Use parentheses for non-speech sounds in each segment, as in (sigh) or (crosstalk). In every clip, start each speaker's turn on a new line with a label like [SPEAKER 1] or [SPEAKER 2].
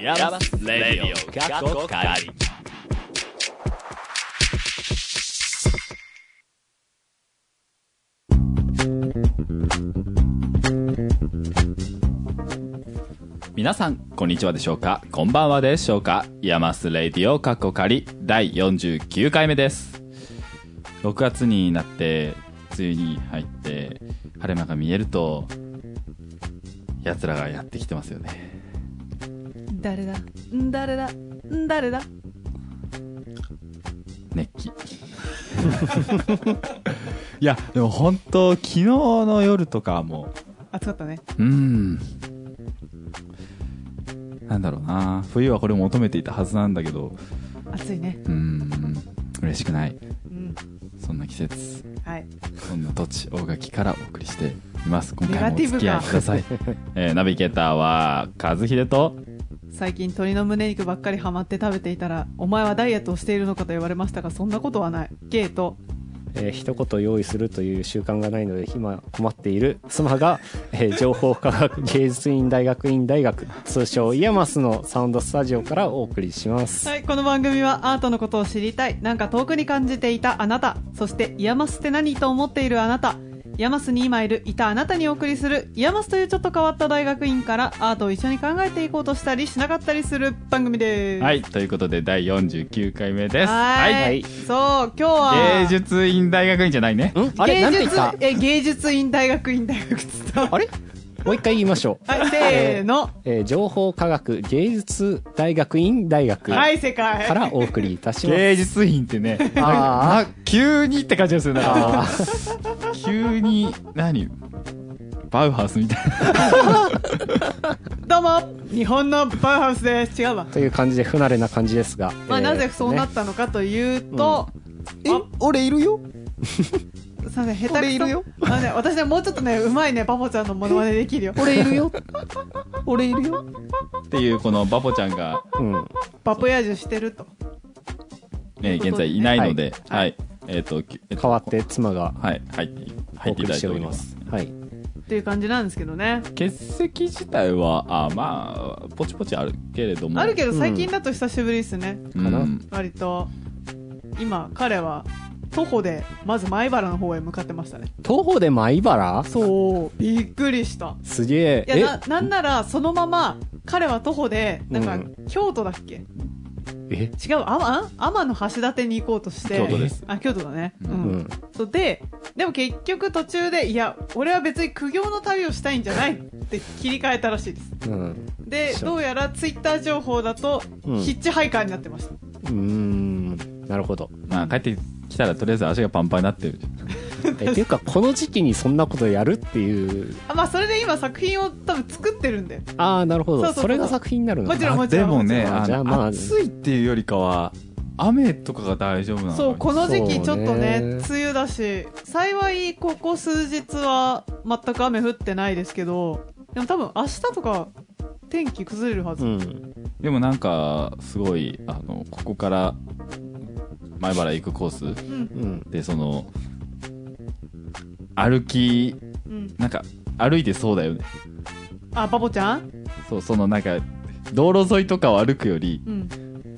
[SPEAKER 1] イヤマスレディオかっこ仮皆さん、こんにちはでしょうかこんばんはでしょうかイヤマスレディオかっこ仮第49回目です。6月になって、梅雨に入って、晴れ間が見えると、奴らがやってきてますよね。
[SPEAKER 2] 誰だ？ん誰だ？ん誰だ？
[SPEAKER 1] 熱気。(laughs) いや、でも本当昨日の夜とかはも
[SPEAKER 2] 暑かったね。
[SPEAKER 1] う、ん。なんだろうな冬はこれを求めていたはずなんだけど、
[SPEAKER 2] 暑いね。
[SPEAKER 1] うーん、嬉しくない。
[SPEAKER 2] うん。
[SPEAKER 1] そんな季節。
[SPEAKER 2] はい。
[SPEAKER 1] そんな土地、大垣からお送りしています。今回もお付き合いください。(laughs) えーナビゲーターは、和秀と、
[SPEAKER 2] 最近鶏の胸肉ばっかりハマって食べていたら、お前はダイエットをしているのかと言われましたが、そんなことはない。ゲイと、
[SPEAKER 3] えー一言用意するという習慣がないので今困っている妻が、(laughs) えー情報科学芸術院大学院大学通称イヤマスのサウンドスタジオからお送りします、
[SPEAKER 2] はい、この番組はアートのことを知りたい、なんか遠くに感じていたあなた、そしてイヤマスって何と思っているあなた、イヤマスに今いるいたあなたにお送りするイヤマスというちょっと変わった大学院からアートを一緒に考えていこうとしたりしなかったりする番組です。
[SPEAKER 1] はい、ということで第49回目です。
[SPEAKER 2] はい
[SPEAKER 3] はい
[SPEAKER 2] そう、今日は、
[SPEAKER 1] 芸術院大学院じゃないね。
[SPEAKER 3] ん？あれ？なんて言った？
[SPEAKER 2] え、芸術院大学院大学っつった。
[SPEAKER 3] あれ？もう一回言いましょう、
[SPEAKER 2] はい、せーの。
[SPEAKER 3] えー情報科学芸術大学院大学か
[SPEAKER 2] はい、正解。
[SPEAKER 3] らお送りいたします、
[SPEAKER 1] 芸術院ってね、
[SPEAKER 3] あー
[SPEAKER 1] な急にって感じがするな。
[SPEAKER 3] あ
[SPEAKER 1] 急に、何？バウハウスみたい (laughs)
[SPEAKER 2] どうも、日本のバウハウスです。違うわ。
[SPEAKER 3] ーという感じで不慣れな感じですが、
[SPEAKER 2] まあ、
[SPEAKER 3] えー
[SPEAKER 2] なぜそうな
[SPEAKER 3] ね
[SPEAKER 2] ったのかというと、
[SPEAKER 1] な。え、俺いるよ？(laughs)
[SPEAKER 2] すいません、下手くそ。
[SPEAKER 1] 俺いるよ
[SPEAKER 2] あのね、私ね、もうちょっとね、うまいね、バボちゃんのモノマネできるよ。
[SPEAKER 1] 俺いるよ俺いるよっていう、このバポちゃんが、
[SPEAKER 3] うん
[SPEAKER 2] バポヤージュしてると。
[SPEAKER 1] ね、現在いないので、はい。えっと、きえっと
[SPEAKER 3] 代わって妻が
[SPEAKER 1] はい、入って、
[SPEAKER 3] お
[SPEAKER 1] 入っていただい
[SPEAKER 3] てており
[SPEAKER 1] ま
[SPEAKER 3] ますす。はい
[SPEAKER 2] っていう感じなんですけどね。
[SPEAKER 1] 欠席自体は、あまあ、ポチポチあるけれども。
[SPEAKER 2] あるけど、最近だと久しぶりですね。
[SPEAKER 1] うん
[SPEAKER 3] かな
[SPEAKER 2] 割と。今、彼は、徒歩で、まず米原の方へ向かってましたね。
[SPEAKER 3] 徒歩で米原？
[SPEAKER 2] そう、びっくりした。
[SPEAKER 3] すげえ。
[SPEAKER 2] いや、な、なんなら、そのまま、彼は徒歩で、なんか、
[SPEAKER 3] うん。
[SPEAKER 2] 京都だっけ？
[SPEAKER 3] え？
[SPEAKER 2] 違う、あま、天の橋立に行こうとして。
[SPEAKER 1] 京都です。
[SPEAKER 2] あ、京都だね。う。
[SPEAKER 1] うん。
[SPEAKER 3] うん。
[SPEAKER 2] そうで、でも結局途中で、いや、俺は別に苦行の旅をしたいんじゃないって切り替えたらしいです。
[SPEAKER 3] うん。
[SPEAKER 2] で、どうやらツイッター情報だと、
[SPEAKER 3] うん。
[SPEAKER 2] ヒッチハイカーになってました。
[SPEAKER 3] うーん。なるほど。
[SPEAKER 1] まあ、帰ってきたらとりあえず足がパンパンになってる。(laughs)
[SPEAKER 3] えっていうかこの時期にそんなことやるっていう。
[SPEAKER 2] あ、まあ、それで今作品を多分作ってるんで。
[SPEAKER 3] ああなるほど。
[SPEAKER 2] そうそうそう
[SPEAKER 3] それが作品になるの
[SPEAKER 2] もちろん
[SPEAKER 1] あ
[SPEAKER 2] もちろん。
[SPEAKER 1] でもね、
[SPEAKER 3] あ
[SPEAKER 1] あの
[SPEAKER 3] じゃあまあ。
[SPEAKER 1] 暑いっていうよりかは、雨とかが大丈夫なの
[SPEAKER 2] そう、この時期ちょっとね、
[SPEAKER 3] ね。
[SPEAKER 2] 梅雨だし、幸いここ数日は全く雨降ってないですけど、でも多分明日とか天気崩れるはず。
[SPEAKER 3] うん。
[SPEAKER 1] でもなんか、すごい、あの、ここから、前原行くコース
[SPEAKER 2] うん、
[SPEAKER 3] うん
[SPEAKER 1] で、その、歩き、
[SPEAKER 2] うん。
[SPEAKER 1] なんか、歩いてそうだよね。
[SPEAKER 2] あ、バボちゃん？
[SPEAKER 1] そう、そのなんか、道路沿いとかを歩くより、
[SPEAKER 2] うん。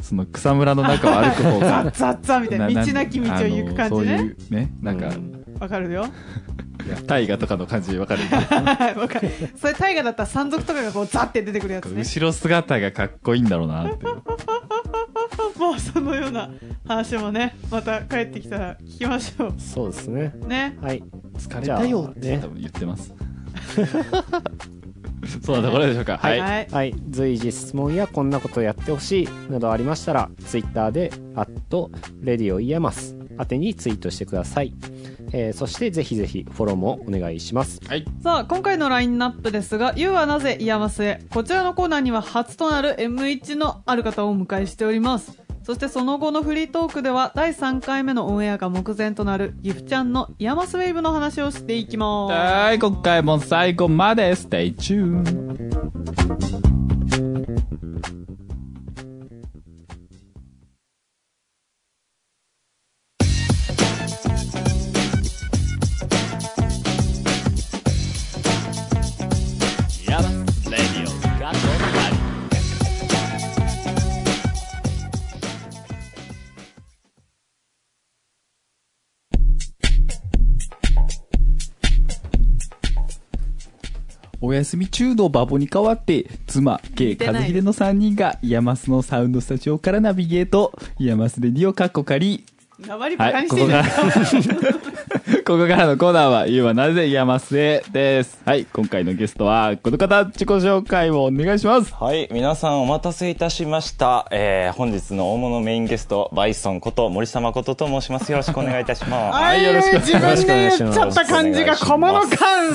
[SPEAKER 1] その草むらの中を歩く方 (laughs)
[SPEAKER 2] ザ
[SPEAKER 1] が
[SPEAKER 2] ッ、ザッザッみたいな、道なき道を行く感じね。
[SPEAKER 1] そういうね、なんか、
[SPEAKER 2] わかるよ。
[SPEAKER 1] 大河とかの感じわかる (laughs)
[SPEAKER 2] わかる。それ大河だったら山賊とかがこうザッて出てくるやつね。
[SPEAKER 1] 後ろ姿がかっこいいんだろうなって。
[SPEAKER 2] まあそのような話もね、また帰ってきたら聞きましょ
[SPEAKER 3] そうですね
[SPEAKER 2] う。ね。
[SPEAKER 3] はい
[SPEAKER 1] 疲
[SPEAKER 3] れたよって
[SPEAKER 1] 多分言ってます。(laughs) そうなところでしょうか。は。
[SPEAKER 2] はいい。はい。
[SPEAKER 3] はい随時質問やこんなことやってほしいなどありましたらツイッターで「アットレディオイヤマス」宛てにツイートしてください、えーそしてぜひぜひフォローもお願いします
[SPEAKER 1] はい。
[SPEAKER 2] さあ、今回のラインナップですが、You はなぜイヤマスへ？こちらのコーナーには初となる M1 のある方をお迎えしております。そしてその後のフリートークでは第3回目のオンエアが目前となるギフちゃんのイヤマスウェーブの話をしていきます。
[SPEAKER 1] はい、今回も最後まで stay tune お休み中のバボに代わって、妻、K、和秀の3人が、イヤマスのサウンドスタジオからナビゲート、イヤマスレディオかっこ仮。
[SPEAKER 2] 縄り
[SPEAKER 1] はい、
[SPEAKER 2] カにしてんじゃ
[SPEAKER 1] ここか
[SPEAKER 2] ん
[SPEAKER 1] ら、(laughs) ここからのコーナーは、 You はなぜイヤマスへです。はい、今回のゲストは、この方、自己紹介をお願いします。
[SPEAKER 4] はい、皆さんお待たせいたしました。えー、本日の大物メインゲスト、バイソンこと森様ことと申します。よろしくお願いいたします。
[SPEAKER 2] はい、
[SPEAKER 1] よろしく
[SPEAKER 2] 自分で言っちゃった感じが小物感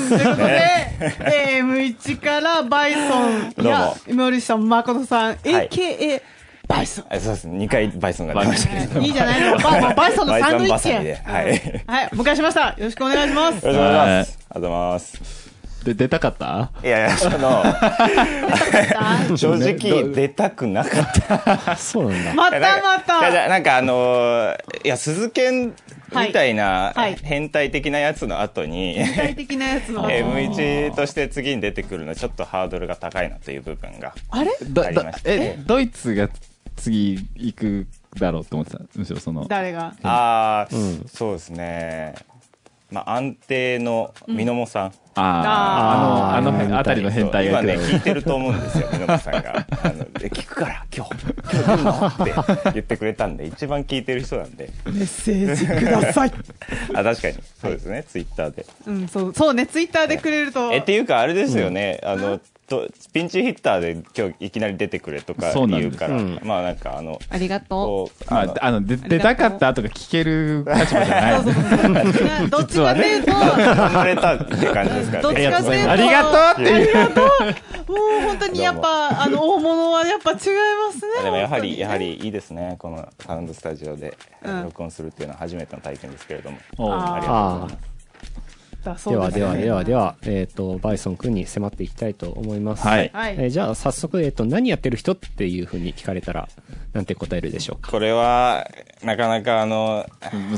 [SPEAKER 2] ということで、
[SPEAKER 4] ね
[SPEAKER 2] M1 からバイソン
[SPEAKER 4] どう
[SPEAKER 2] や
[SPEAKER 4] も
[SPEAKER 2] 森下誠さん、
[SPEAKER 4] い
[SPEAKER 2] AKA バイソン。
[SPEAKER 4] えそうです。2回バイソンが出ましたけど。
[SPEAKER 2] いいじゃないの (laughs) ババイソンのサンドイッチ
[SPEAKER 4] はい
[SPEAKER 2] はい、お迎えしました。よろしくお願いします。
[SPEAKER 4] よろしくお願いします。ありがとうございます。
[SPEAKER 1] で、出たかった？
[SPEAKER 4] いやいや、その、正直出たくなかった。
[SPEAKER 3] あそうなんだ。(laughs)
[SPEAKER 2] またまた。
[SPEAKER 4] やなんかあのーいや、鈴剣みたいな変態的なやつの後に、
[SPEAKER 2] 具体的なやつの。
[SPEAKER 4] M1 として次に出てくるのはちょっとハードルが高いなという部分が。
[SPEAKER 2] あ
[SPEAKER 4] りました
[SPEAKER 1] え、ドイツが次行くだろうと思ってた。むしろその、
[SPEAKER 2] 誰が？
[SPEAKER 4] ああ、
[SPEAKER 3] うん
[SPEAKER 4] そうですね。まあ、安定のミノモさん。
[SPEAKER 1] ああ、あの、あの辺あたりの変態が
[SPEAKER 4] 今ね、聞いてると思うんですよ、ミノモさんが。(laughs) あのえ聞くから、今日、今日来るの？って言ってくれたんで、一番聞いてる人なんで。
[SPEAKER 2] メッセージください。(laughs)
[SPEAKER 4] あ、確かに。そうですね、ツイッターで。
[SPEAKER 2] うん、そう、そうね、ツイッターでくれると。
[SPEAKER 4] え、っていうか、あれですよね、あの、とピンチヒッターで今日いきなり出てくれとか言うから、
[SPEAKER 3] うん
[SPEAKER 4] まあなんかあの、
[SPEAKER 2] ありがと
[SPEAKER 4] こう、
[SPEAKER 1] まあ、あの、で出たかったとか聞ける立場じゃない。
[SPEAKER 2] う。そうそうそう。な (laughs) どっちかというと、
[SPEAKER 4] 生まれたって感じですから
[SPEAKER 2] どっちかというと、
[SPEAKER 1] ありがとうっていう
[SPEAKER 2] ありがとう。もう本当にやっぱ、あの、大物はやっぱ違いますね。
[SPEAKER 4] でもやはり、やはりいいですね。このサウンドスタジオで
[SPEAKER 2] うん
[SPEAKER 4] 録音するっていうのは初めての体験ですけれども。
[SPEAKER 1] おう
[SPEAKER 2] あ
[SPEAKER 4] ありがとうございます。
[SPEAKER 2] だそうすね
[SPEAKER 3] ではではではでは、えっ、と、バイソン君に迫っていきたいと思います。
[SPEAKER 1] はい
[SPEAKER 2] はい。
[SPEAKER 3] えーじゃあ早速、えっ、と、何やってる人っていうふうに聞かれたら、なんて答えるでしょうか？
[SPEAKER 4] これは、なかなかあの、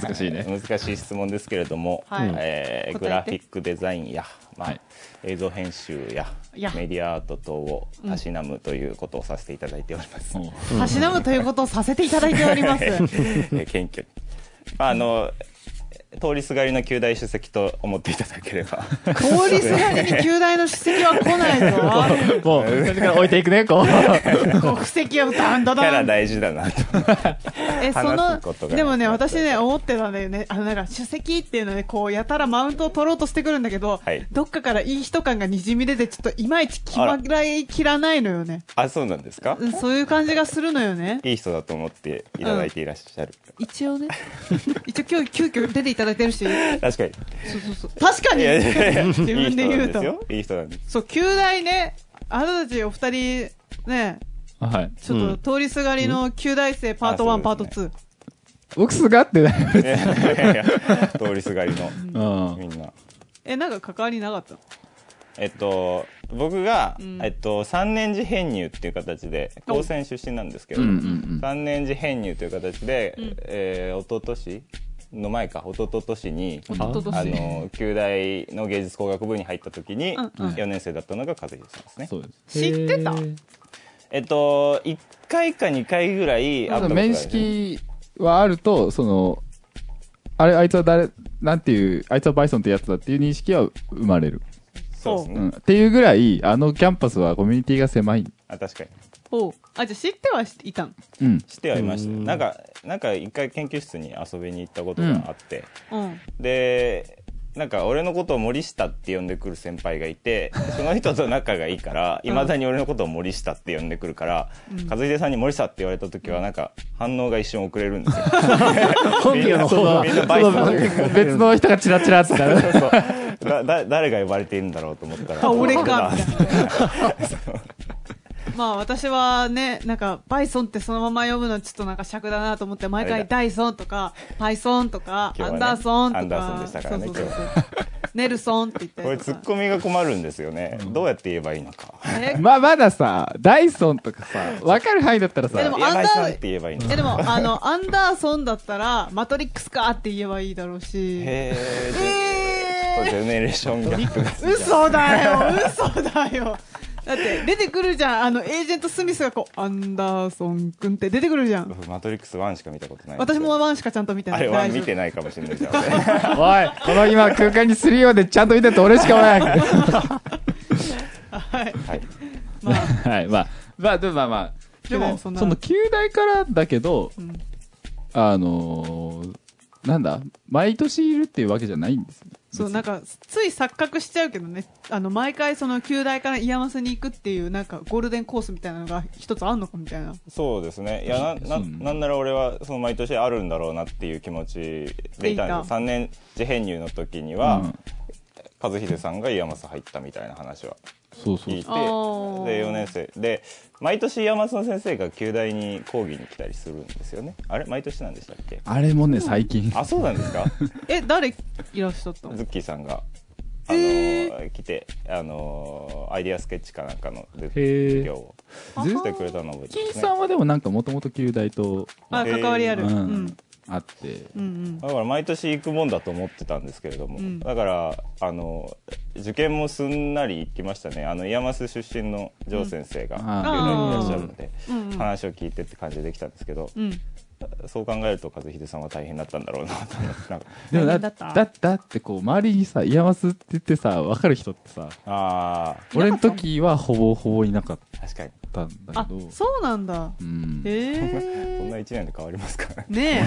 [SPEAKER 1] 難しいね。
[SPEAKER 4] 難しい質問ですけれども、
[SPEAKER 2] はい
[SPEAKER 4] えーグラフィックデザインや、まあ
[SPEAKER 1] はい
[SPEAKER 4] 映像編集や
[SPEAKER 2] や
[SPEAKER 4] メディアアート等をたしなむということをさせていただいております。
[SPEAKER 2] たしなむということをさせていただいております。(laughs)
[SPEAKER 4] えー謙虚に。まああの通りすがりの旧大主席と思っていただければ。
[SPEAKER 2] 通りすがりに旧大の史跡は来ないぞ。(laughs)
[SPEAKER 1] もう、それから置いていくね、こう。
[SPEAKER 2] 国籍はダンダ
[SPEAKER 4] キャラ。大事だなと。
[SPEAKER 2] え、そ
[SPEAKER 4] 話
[SPEAKER 2] のでもね、私ね、思ってたんだよね。あの、なんか、首席っていうので、こう、やたらマウントを取ろうとしてくるんだけど、
[SPEAKER 4] はい
[SPEAKER 2] どっかからいい人感が滲み出て、ちょっといまいち気まらい切らないのよね。
[SPEAKER 4] あ、そうなんですか
[SPEAKER 2] うんそういう感じがするのよね。
[SPEAKER 4] いい人だと思っていただいていらっしゃる。
[SPEAKER 2] 一応ね。一応今日急遽出ていただいてるし。
[SPEAKER 4] 確かに。
[SPEAKER 2] そうそうそう。確かに自分で言う
[SPEAKER 4] いい人なんです
[SPEAKER 2] と。
[SPEAKER 4] よ。いい人なんです。
[SPEAKER 2] そう、旧大ね、あなたたちお二人、ね、
[SPEAKER 1] はい。
[SPEAKER 2] ちょっと通りすがりの旧大生パート1、
[SPEAKER 4] あ
[SPEAKER 2] パート
[SPEAKER 4] そう
[SPEAKER 2] 2。
[SPEAKER 1] 僕すがってない。
[SPEAKER 4] いやいやいや通りすがりの
[SPEAKER 1] うん。
[SPEAKER 4] みんな。
[SPEAKER 2] え、なんか関わりなかった
[SPEAKER 4] えっと、僕が、
[SPEAKER 2] ん
[SPEAKER 4] えっと、三年次編入っていう形で、高専出身なんですけど、
[SPEAKER 1] うんうんうん
[SPEAKER 4] 三年次編入という形で、
[SPEAKER 2] ん
[SPEAKER 4] えー、一昨年の前か、一昨年に、あの、旧大の芸術工学部に入った時に、
[SPEAKER 2] うんうん
[SPEAKER 4] 4年生だったのが和弘さんですね。
[SPEAKER 1] そうです。
[SPEAKER 2] 知ってた？
[SPEAKER 4] えっと、1回か2回ぐらいある
[SPEAKER 1] 面識はあると、その、あれ、あいつは誰、なんていう、あいつはバイソンってやつだっていう認識は生まれる。
[SPEAKER 4] そうですね。
[SPEAKER 1] うん。っていうぐらい、あのキャンパスはコミュニティが狭い。
[SPEAKER 4] あ、確かに。
[SPEAKER 2] おうあ、じゃあ知ってはいたん？
[SPEAKER 1] うん。
[SPEAKER 4] 知ってはいました。
[SPEAKER 3] うん
[SPEAKER 4] なんか、なんか一回研究室に遊びに行ったことがあって、
[SPEAKER 2] うん。
[SPEAKER 4] で、なんか俺のことを森下って呼んでくる先輩がいて、その人と仲がいいから、いまだに俺のことを森下って呼んでくるから、和秀さんに森下って言われた時はなんか反応が一瞬遅れるんですよ。(laughs)
[SPEAKER 3] 本名の方が
[SPEAKER 1] 別の人がチラチラってなる。
[SPEAKER 4] そうだだ誰が呼ばれているんだろうと思ったら。
[SPEAKER 2] あ、俺か。まあ私はね、なんか、バイソンってそのまま読むのちょっとなんか尺だなと思って、毎回ダイソンとか、パイソンとか、
[SPEAKER 4] ね
[SPEAKER 2] アンダーソンとか、
[SPEAKER 4] アンダーソンでしたからね
[SPEAKER 2] そうそうそう (laughs) ネルソンって言った
[SPEAKER 4] これ。ツッコミが困るんですよね。どうやって言えばいいのか。
[SPEAKER 2] え？(laughs)
[SPEAKER 1] まあ、まださ、ダイソンとかさ、わかる範囲だったらさ
[SPEAKER 2] えで、もアンダー
[SPEAKER 4] って言えばいいの
[SPEAKER 2] え、でも、あの、アンダーソンだったら、マトリックスかって言えばいいだろうし。
[SPEAKER 4] へ
[SPEAKER 2] え
[SPEAKER 4] ージェネレーションギャップが。
[SPEAKER 2] 嘘だよ嘘だよだって、出てくるじゃん。あの、エージェント・スミスがこう、アンダーソン君って出てくるじゃん。
[SPEAKER 4] マトリックス1しか見たことない。
[SPEAKER 2] 私もワンしかちゃんと見てない。
[SPEAKER 4] あれは
[SPEAKER 2] 大丈夫
[SPEAKER 4] 見てないかもしれないじゃん。俺 (laughs)
[SPEAKER 1] おい、この今空間にするようでちゃんと見てて俺しかおらん。
[SPEAKER 2] はい
[SPEAKER 4] はい
[SPEAKER 2] まあ
[SPEAKER 1] はいまあまあでもまあまあそ
[SPEAKER 2] でもそんな
[SPEAKER 1] の九大からだけど、
[SPEAKER 2] うん
[SPEAKER 1] あのーなんだ？毎年いるっていうわけじゃないんですよ
[SPEAKER 2] そうなんかつい錯覚しちゃうけどね。あの毎回その九大からイヤマスに行くっていうなんかゴールデンコースみたいなのが一つあんのかみたいな。
[SPEAKER 4] そうですね。いやなな
[SPEAKER 1] うん
[SPEAKER 4] なんなら俺はその毎年あるんだろうなっていう気持ちでいたんです
[SPEAKER 2] でいた。
[SPEAKER 4] 3年次編入の時に
[SPEAKER 1] う
[SPEAKER 4] は、
[SPEAKER 1] ん。
[SPEAKER 4] 和秀さんがイヤマス入ったみたいな話は
[SPEAKER 1] そうそう
[SPEAKER 4] 聞いてで4年生。で毎年イヤマスの先生が九大に講義に来たりするんですよね。あれ？毎年なんでしたっけ？
[SPEAKER 1] あれもね最近。
[SPEAKER 4] あそうなんですか？(laughs)
[SPEAKER 2] え誰いらっしゃったの？
[SPEAKER 4] ズッキーさんがあの、
[SPEAKER 2] へ
[SPEAKER 4] 来てあのアイディアスケッチかなんかの授業を。
[SPEAKER 1] ず
[SPEAKER 4] してくれたのを覚えて
[SPEAKER 1] 金
[SPEAKER 4] ますね。
[SPEAKER 1] さんはでもなんかもともと旧大と、
[SPEAKER 2] あ
[SPEAKER 4] えー
[SPEAKER 2] 関わりある、
[SPEAKER 1] う
[SPEAKER 2] うん。ん
[SPEAKER 1] あって。
[SPEAKER 2] うんうん。
[SPEAKER 4] だから毎年行くもんだと思ってたんですけれども、
[SPEAKER 2] うん。
[SPEAKER 4] だからあの受験もすんなり行きましたね。あのイヤマス出身のジョー先生が
[SPEAKER 1] うん。
[SPEAKER 4] 九大にいらっしゃるので、
[SPEAKER 2] うんうん
[SPEAKER 4] 話を聞いてって感じでできたんですけど、
[SPEAKER 2] うん
[SPEAKER 4] そう考えると和秀さんは大変だったんだろうなと思ってなんか。
[SPEAKER 1] でもだ
[SPEAKER 2] だった。
[SPEAKER 1] だだってこう周りにさ「イヤマス」って言ってさ分かる人ってさ
[SPEAKER 4] あ
[SPEAKER 1] 俺の時はほぼほぼいなかっ
[SPEAKER 4] あ確かに
[SPEAKER 1] たんだ
[SPEAKER 2] あ
[SPEAKER 1] けど。
[SPEAKER 2] そうなんだ。
[SPEAKER 1] うん。
[SPEAKER 2] へ
[SPEAKER 4] そんな
[SPEAKER 2] え
[SPEAKER 4] 1年で変わりますか？
[SPEAKER 2] ね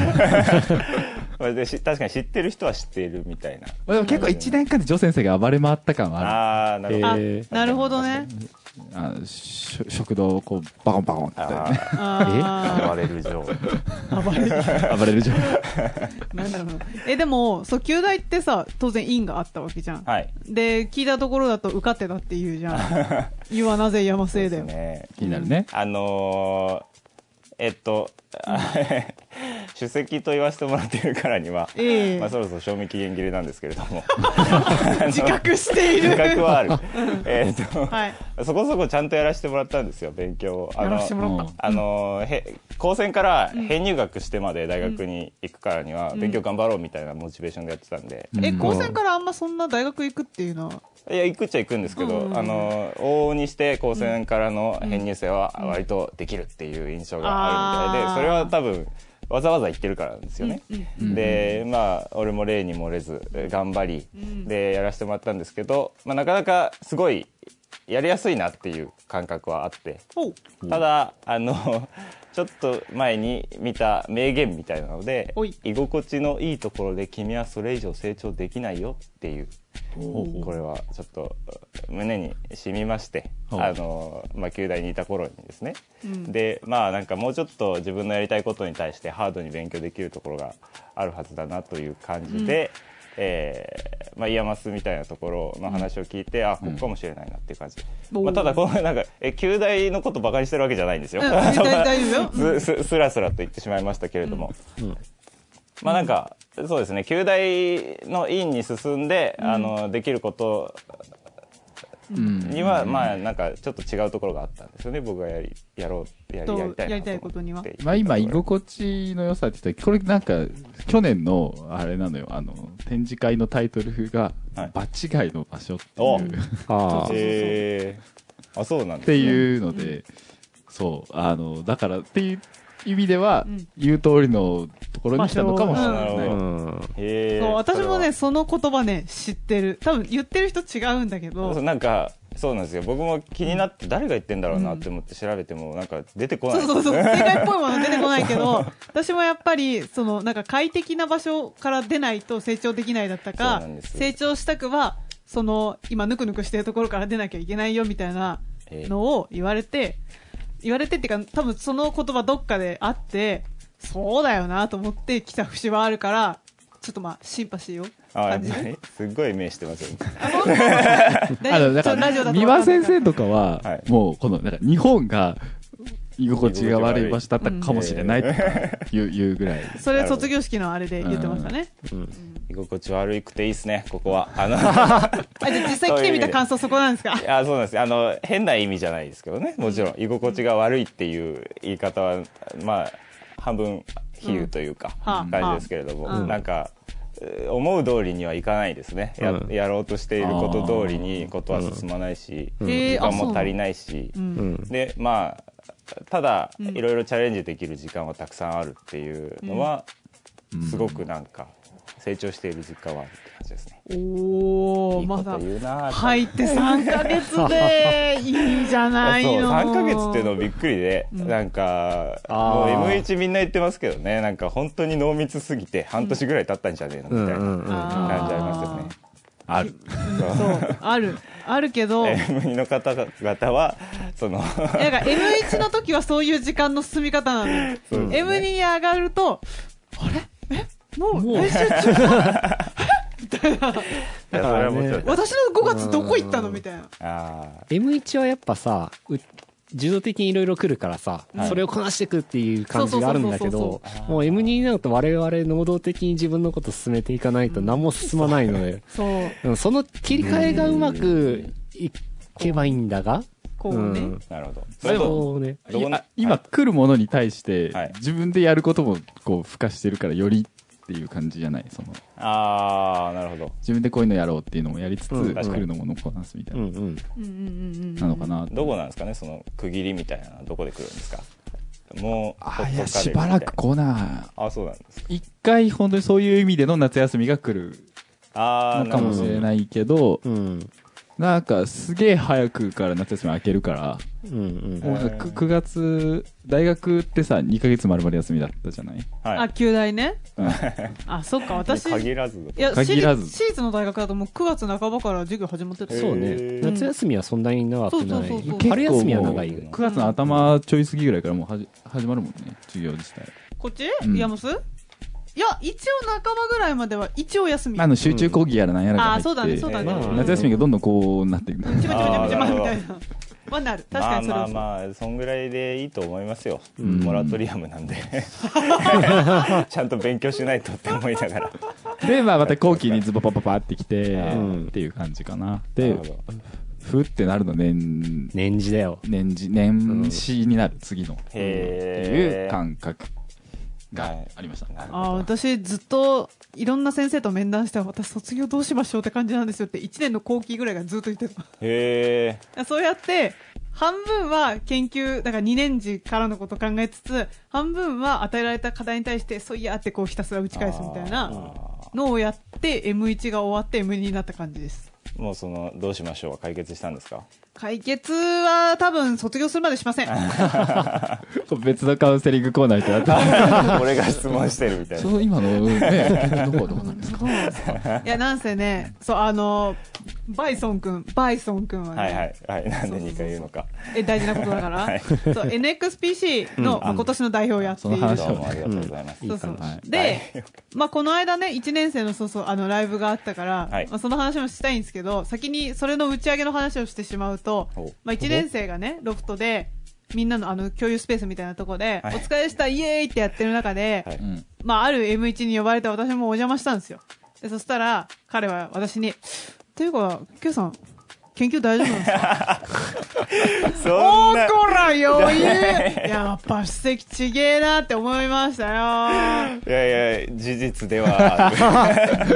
[SPEAKER 4] これ (laughs) でし確かに知ってる人は知っているみたいな。
[SPEAKER 1] まあでも結構1年間でジョ先生が暴れ回った感はある。
[SPEAKER 4] ああなるほど、
[SPEAKER 2] あ
[SPEAKER 3] え
[SPEAKER 2] なるほどね
[SPEAKER 1] あし食堂をこうバコンバコンって、ね、
[SPEAKER 4] ああ
[SPEAKER 2] あ
[SPEAKER 4] 暴れる情
[SPEAKER 2] あ暴れる。
[SPEAKER 1] 暴れる状 (laughs)
[SPEAKER 2] なんだろうな。えでもそう旧大ってさ当然院があったわけじゃん、
[SPEAKER 4] はい。
[SPEAKER 2] で聞いたところだと受かってたって言うじゃん。(laughs) 言わなぜ山
[SPEAKER 4] そう
[SPEAKER 2] 生だよ、
[SPEAKER 4] ね。
[SPEAKER 1] 気になるね、
[SPEAKER 4] あのーえっと、(laughs) 出席と言わせてもらっているからには、
[SPEAKER 2] ええ。
[SPEAKER 4] まあ、そろそろ賞味期限切れなんですけれども。(laughs)
[SPEAKER 2] 自覚している。
[SPEAKER 4] 自覚はある。(laughs) えっと、
[SPEAKER 2] はい。
[SPEAKER 4] そこそこちゃんとやらせてもらったんですよ勉強。をあ
[SPEAKER 2] や
[SPEAKER 4] の
[SPEAKER 2] らせてもらっ
[SPEAKER 4] あのへ高専から編入学してまで大学に行くからには勉強頑張ろうみたいなモチベーションでやってたんで、
[SPEAKER 1] うん。
[SPEAKER 2] 高専からあんまそんな大学行くっていうの？はい
[SPEAKER 4] や行くっちゃ行くんですけど、
[SPEAKER 2] うん。
[SPEAKER 4] あの往々にして高専からの編入生は割とできるっていう印象があるみたいで、それは多分わざわざ言ってるからなんですよね。
[SPEAKER 2] うん
[SPEAKER 1] うん
[SPEAKER 4] でまあ俺も例に漏れず頑張り、
[SPEAKER 2] ん。
[SPEAKER 4] でやらせてもらったんですけど、まあ、なかなかすごいやりやすいなっていう感覚はあって。ただあのちょっと前に見た名言みたいなので居心地のいいところで君はそれ以上成長できないよっていう。これはちょっと胸に染みましてあの、まあ、九大にいた頃にですね、
[SPEAKER 2] うん。
[SPEAKER 4] でまあなんかもうちょっと自分のやりたいことに対してハードに勉強できるところがあるはずだなという感じで、えーまあ、イヤマスみたいなところの話を聞いて、あここかもしれないなっていう感じ、
[SPEAKER 2] おー。
[SPEAKER 4] まあ、ただこのなんかえ九大のことバカにしてるわけじゃないんですよ、
[SPEAKER 2] うん (laughs) 大
[SPEAKER 4] すすすらすらと言ってしまいましたけれども、
[SPEAKER 3] うん。
[SPEAKER 4] まあなんか、そうですね。旧大の院に進んで、あのできること
[SPEAKER 1] うん
[SPEAKER 4] には、まあなんかちょっと違うところがあったんですよね。僕がやりやろうやり
[SPEAKER 2] と
[SPEAKER 4] やりたいな
[SPEAKER 2] やりたいことには？
[SPEAKER 1] まあ今居心地の良さって言ったらこれなんか去年のあれなのよ。あの展示会のタイトルが「
[SPEAKER 4] はい。
[SPEAKER 1] 場違いの場所」って
[SPEAKER 4] お
[SPEAKER 1] いう。
[SPEAKER 3] ああ
[SPEAKER 4] へー。あそうなんです
[SPEAKER 1] っていうので、そう。あのだからっていう意味では、
[SPEAKER 2] うん。
[SPEAKER 1] 言う通りのところに来たのかもしれ
[SPEAKER 4] あ
[SPEAKER 1] ない、
[SPEAKER 4] なるほど
[SPEAKER 3] うん。
[SPEAKER 4] へー。
[SPEAKER 2] そう私もね
[SPEAKER 4] そ
[SPEAKER 2] その言葉ね知ってる。多分言ってる人違うんだけ
[SPEAKER 4] れはそう
[SPEAKER 2] ど
[SPEAKER 4] なんかそうなんですよ。僕も気になって誰が言ってんだろうなって思って調べてもなんか出てこない。
[SPEAKER 2] そうそうそう。(laughs) 正解っぽいもの出てこないけど私もやっぱりそのなんか快適な場所から出ないと成長できないだった
[SPEAKER 4] そう
[SPEAKER 2] か
[SPEAKER 4] なんです
[SPEAKER 2] 成長したくはその今ぬくぬくしてるところから出なきゃいけないよみたいな
[SPEAKER 4] えー。
[SPEAKER 2] のを言われて言われてっていうか多分その言葉どっかであってそうだよなと思って来た節はあるからちょっとまあシンパシーを
[SPEAKER 4] あやっ
[SPEAKER 2] 感じる。
[SPEAKER 4] ぱりすっごい目してますよ。ね (laughs)
[SPEAKER 2] 大
[SPEAKER 1] あのだから
[SPEAKER 2] ラジオだと
[SPEAKER 1] 三輪先生とかは、
[SPEAKER 4] はい。
[SPEAKER 1] もうこのなんか日本が居心地が悪い場所だったかもしれないっていう,、いうぐらい。
[SPEAKER 2] それ卒業式のあれで言ってましたね、
[SPEAKER 4] 居心地悪くていいですねここは。あの (laughs)
[SPEAKER 2] あじゃあ実際来てみた感想そこなんですか？
[SPEAKER 4] いやそうなんです。あの変な意味じゃないですけどね。もちろん居心地が悪いっていう言い方はまあ半分比喩というか、
[SPEAKER 2] うん。はあ。
[SPEAKER 4] 感じですけれども、
[SPEAKER 2] うん。
[SPEAKER 4] なんかえー思う通りにはいかないですね。や,、
[SPEAKER 3] うん。
[SPEAKER 4] やろうとしていること通りにことは進まないし、
[SPEAKER 2] うん。
[SPEAKER 4] 時間も足りないし、でまあただ、
[SPEAKER 2] うん。
[SPEAKER 4] いろいろチャレンジできる時間はたくさんあるっていうのは、すごくなんか成長している実感はあるって感じですね。
[SPEAKER 2] おおまだ入って3ヶ月でいいじゃない
[SPEAKER 4] そう
[SPEAKER 2] の
[SPEAKER 4] 3ヶ月っていうのびっくりで、なんかもう
[SPEAKER 3] あー
[SPEAKER 4] M1 みんな言ってますけどねなんか本当に濃密すぎて半年ぐらい経ったんじゃねえのみたいな
[SPEAKER 3] うんうんうん
[SPEAKER 4] 感じありますよね、
[SPEAKER 1] ある。
[SPEAKER 2] そうあるあるけど
[SPEAKER 4] M2 の方々はその
[SPEAKER 2] なんか M1 の時はそういう時間の進み方なの。
[SPEAKER 4] ね。
[SPEAKER 2] M2 に上がるとあれ？えもう。
[SPEAKER 3] もう
[SPEAKER 2] 練習中
[SPEAKER 4] いやそれはもちろん
[SPEAKER 2] 私の5月どこ行ったの？みたいな。
[SPEAKER 4] あ
[SPEAKER 3] M1 はやっぱさう自動的にいろいろ来るからさ、それをこなしていくっていう感じがあるんだけどもう M2 になると我々能動的に自分のこと進めていかないと何も進まないので、
[SPEAKER 2] そう。
[SPEAKER 3] うんその切り替えがうまくいけばいいんだが、
[SPEAKER 2] こうね、
[SPEAKER 3] うん。
[SPEAKER 4] あなるほど。
[SPEAKER 1] でも
[SPEAKER 3] そうね
[SPEAKER 1] 今来るものに対して、
[SPEAKER 4] はい。
[SPEAKER 1] 自分でやることもこう付加してるからよりっていう感じじゃないその。
[SPEAKER 4] ああなるほど。
[SPEAKER 1] 自分でこういうのやろうっていうのもやりつつ、
[SPEAKER 3] うん。
[SPEAKER 1] 来るのものこなすみたいな、
[SPEAKER 3] うんうん
[SPEAKER 2] うん。うんうんうん。
[SPEAKER 1] なのかな
[SPEAKER 4] どこなんですかねその区切りみたいなどこで来るんですか？もう
[SPEAKER 1] あいやしばらく来な。
[SPEAKER 4] あそうなんです
[SPEAKER 1] 一回本当にそういう意味での夏休みが来るのかもしれないけど、
[SPEAKER 3] うん
[SPEAKER 1] なんかすげえ早くから夏休み明けるから、
[SPEAKER 3] うんうん。
[SPEAKER 1] もうなんか 9, 月大学ってさ2ヶ月丸々休みだったじゃない、
[SPEAKER 2] あ
[SPEAKER 4] はい。
[SPEAKER 2] 旧大ね？
[SPEAKER 1] うん。
[SPEAKER 2] あそっか私い
[SPEAKER 4] 限らず
[SPEAKER 2] や
[SPEAKER 1] 限らず。
[SPEAKER 2] 私立の大学だともう9月半ばから授業始まってた。
[SPEAKER 3] そうね。夏休みはそんなに長くない。
[SPEAKER 2] そうそうそうそう。
[SPEAKER 3] 春休みは長い
[SPEAKER 1] 9月の頭ちょい過ぎぐらいからもうはじ始まるもんね授業自体。
[SPEAKER 2] こっち、
[SPEAKER 1] うん。
[SPEAKER 2] イヤモス？いや一応半ばぐらいまでは一応休み。
[SPEAKER 1] あの集中講義やらなんやらが入って、
[SPEAKER 2] あーそうだねそうだね、
[SPEAKER 3] まあ
[SPEAKER 1] 夏休みがどんどんこうなっていく。
[SPEAKER 2] ちまちまちまちまみたいなまあなる確かにそれはそう、
[SPEAKER 4] まあまあまあそんぐらいでいいと思いますよ、
[SPEAKER 1] ん。
[SPEAKER 4] モラトリアムなんで。(laughs) ちゃんと勉強しないとって思いながら。
[SPEAKER 1] で、まあ、また後期にズボパパパってきて、
[SPEAKER 3] ん。
[SPEAKER 1] っていう感じかな。
[SPEAKER 4] な
[SPEAKER 1] でふってなるの年、
[SPEAKER 3] 年次だよ。
[SPEAKER 1] 年次、年始になる、次の。って
[SPEAKER 4] へ
[SPEAKER 1] いう感覚が
[SPEAKER 4] はい。
[SPEAKER 1] ありました。
[SPEAKER 2] あー私ずっといろんな先生と面談して私卒業どうしましょうって感じなんですよって1年の後期ぐらいがずっと言ってた。
[SPEAKER 4] へえ
[SPEAKER 2] そうやって半分は研究だから2年次からのことを考えつつ半分は与えられた課題に対してそういやってこうひたすら打ち返すみたいなのをやって M1 が終わって M2 になった感じです。
[SPEAKER 4] もうそのどうしましょうは解決したんですか？
[SPEAKER 2] 解決は多分卒業するまでしません。(laughs)
[SPEAKER 1] 別のカウンセリングコーナーみたいにな (laughs)
[SPEAKER 4] 俺が質問してるみたいな。
[SPEAKER 1] そう、今の、ね、どこはどこなんですか？(laughs)
[SPEAKER 2] いやなんせねそうあのバイソン君バイソン君はね、
[SPEAKER 4] はいはい。はい。なんで2回言うのか。
[SPEAKER 2] え大事なことだから、
[SPEAKER 4] はい。
[SPEAKER 2] そう NXPC の、まあ今年の代表をやっている、
[SPEAKER 1] その話
[SPEAKER 4] どうもありがとうございます、
[SPEAKER 2] そうそう、
[SPEAKER 1] はい。
[SPEAKER 2] で、まあ、この間ね1年生のそうそうあのライブがあったから、
[SPEAKER 4] はい。
[SPEAKER 2] まあ、その話もしたいんですけど先にそれの打ち上げの話をしてしまうとまあ、1年生がねロフトでみんなのあの共有スペースみたいなところで、
[SPEAKER 4] はい。
[SPEAKER 2] お疲れしたイエーイってやってる中で、
[SPEAKER 4] はい。
[SPEAKER 1] うん。
[SPEAKER 2] まあ、ある M1 に呼ばれて私もお邪魔したんですよ。でそしたら彼は私に「ていうか Q さん研究大丈夫なんですか? (laughs)」
[SPEAKER 4] そ
[SPEAKER 2] お
[SPEAKER 4] んな。
[SPEAKER 2] ーこら余裕。やっぱ史跡ちげえなって思いましたよ。
[SPEAKER 4] いやいや事実では。(laughs)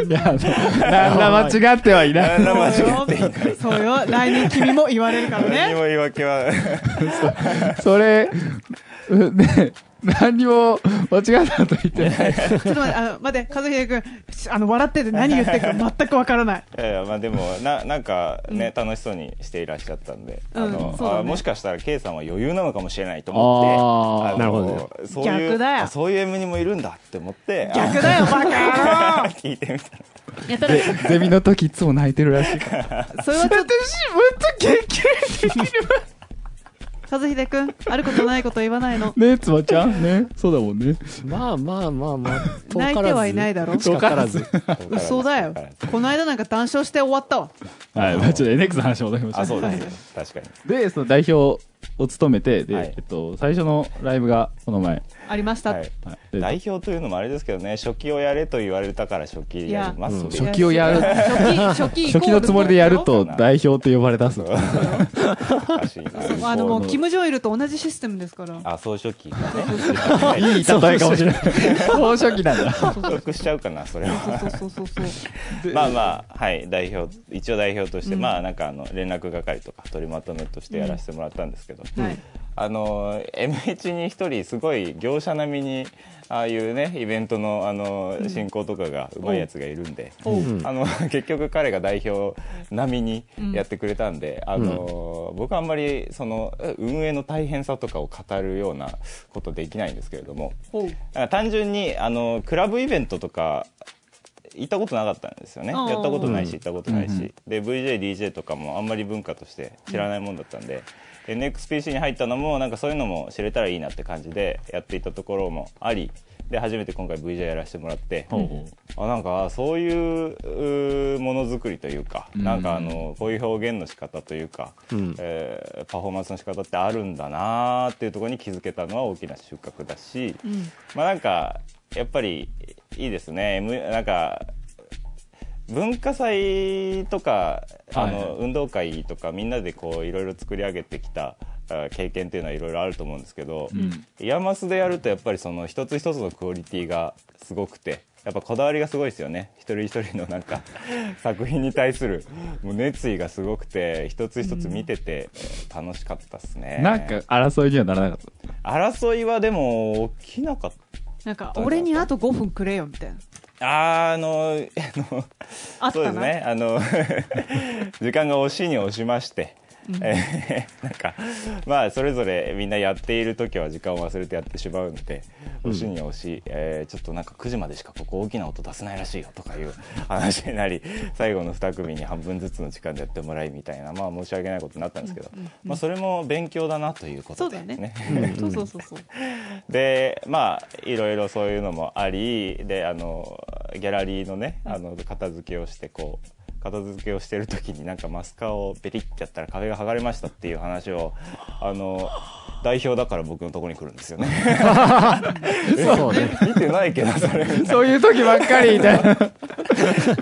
[SPEAKER 1] いや、なんだ間違ってはいない。
[SPEAKER 4] 何ら間違って。いない
[SPEAKER 2] そうよ。来年君も言われるから (laughs)
[SPEAKER 4] 何
[SPEAKER 2] ね
[SPEAKER 4] も言い訳は。
[SPEAKER 1] それ、うね、何にも間違ったと言ってない。
[SPEAKER 2] ちょっと待ってあの待って和秀君あの笑ってて何言ってるか全くわからない。(laughs)
[SPEAKER 4] いやいやまあでもななんかね、楽しそうにしていらっしゃったんで、
[SPEAKER 2] うん
[SPEAKER 4] あのあもしかしたら K さんは余裕なのかもしれないと思って
[SPEAKER 1] あ
[SPEAKER 3] なるほど。
[SPEAKER 4] そういう
[SPEAKER 2] 逆だよ。
[SPEAKER 4] あそういう M にもいるんだって思って
[SPEAKER 2] 逆だよバカ野郎。
[SPEAKER 4] あ (laughs) 聞いてみたら。
[SPEAKER 2] いやただ
[SPEAKER 1] でゼミの時いつも泣いてるらしい。から。
[SPEAKER 2] それはちょっと (laughs)
[SPEAKER 1] 私、もっと研究できる
[SPEAKER 2] 和秀君あることないこと言わないの。
[SPEAKER 1] ね、つばちゃん。ね。そうだもんね。
[SPEAKER 3] まあまあまあまあ。遠 (laughs)
[SPEAKER 2] 泣いてはいないだろ。
[SPEAKER 3] 遠からず。
[SPEAKER 2] 嘘だよ。この間なんか談笑して終わったわ。
[SPEAKER 1] はい、まあちょっと NX の話戻りましょう。
[SPEAKER 4] あそうですね。確かに。
[SPEAKER 1] で、その代表を務めて、で、
[SPEAKER 4] はい。
[SPEAKER 1] えっと、最初のライブがこの前。
[SPEAKER 2] ありました、
[SPEAKER 4] はい。
[SPEAKER 1] はい。で
[SPEAKER 4] 代表というのもあれですけどね初期をやれと言われたから初期や。ります。う
[SPEAKER 1] 初期をやる。
[SPEAKER 2] 初期初期イコール
[SPEAKER 1] 初期のつもりでやると代表って呼ばれ出す。(laughs)
[SPEAKER 4] おかしいな。
[SPEAKER 2] あのもうキム・ジョイルと同じシステムですから。
[SPEAKER 4] あ総書記がね
[SPEAKER 1] いい例えかもしれない。総書記なんだ。
[SPEAKER 4] 納得しちゃうかなそれは
[SPEAKER 2] そうそうそうそう
[SPEAKER 4] まあまあはい代表一応代表として、まあなんかあの連絡係とか取りまとめとしてやらせてもらったんですけど、
[SPEAKER 2] はい
[SPEAKER 4] あの M1 に一人すごい業者並みにああいうねイベントのあの進行とかがうまいやつがいるんで、あの (laughs) 結局彼が代表並みにやってくれたんで、あの僕はあんまりその運営の大変さとかを語るようなことできないんですけれども単純にあのクラブイベントとか行ったことなかったんですよね。やったことないし行ったことないし、で VJDJ とかもあんまり文化として知らないもんだったんで、NXPC に入ったのもなんかそういうのも知れたらいいなって感じでやっていたところもありで初めて今回 VJ やらせてもらって、
[SPEAKER 1] ほうほ
[SPEAKER 4] あなんかそういうものづくりというか、
[SPEAKER 1] うん。
[SPEAKER 4] なんかあのこういう表現の仕方というか、
[SPEAKER 3] うん。
[SPEAKER 4] えーパフォーマンスの仕方ってあるんだなーっていうところに気づけたのは大きな収穫だし、
[SPEAKER 2] うん。
[SPEAKER 4] まあなんかやっぱりいいですね、M、なんか文化祭とかあ
[SPEAKER 1] はい
[SPEAKER 4] の運動会とかみんなでこういろいろ作り上げてきたあ経験っていうのはいろいろあると思うんですけど、
[SPEAKER 1] う。うん。
[SPEAKER 4] イヤマスでやるとやっぱりその一つ一つのクオリティがすごくてやっぱこだわりがすごいですよね一人一人のなんか (laughs) 作品に対するもう熱意がすごくて一つ一つ見てて楽しかったですね、
[SPEAKER 1] なんか争いにはならなかった？
[SPEAKER 4] 争いはでも起きなかった
[SPEAKER 2] なんか俺にあと5分くれよみたいな
[SPEAKER 4] あーあのあのそうですね。あの (laughs) 時間が押しに押しまして、えーなんかまあそれぞれみんなやっている時は時間を忘れてやってしまうので押しに押し、えーちょっとなんか9時までしかここ大きな音出せないらしいよとかいう (laughs) 話になり最後の2組に半分ずつの時間でやってもらいみたいなまあ申し訳ないことになったんですけど、まあ、それも勉強だなということで
[SPEAKER 2] ね。
[SPEAKER 4] でまあいろいろそういうのもありであのギャラリーのねあの片付けをしてこう片付けをしてる時になんかマスカをペリッてやったら壁が剥がれましたっていう話をあの代表だから僕のところに来るんですよね。
[SPEAKER 3] そうね。(laughs)
[SPEAKER 4] 見てないけどそれ。
[SPEAKER 1] そういう時ばっかりみたいな。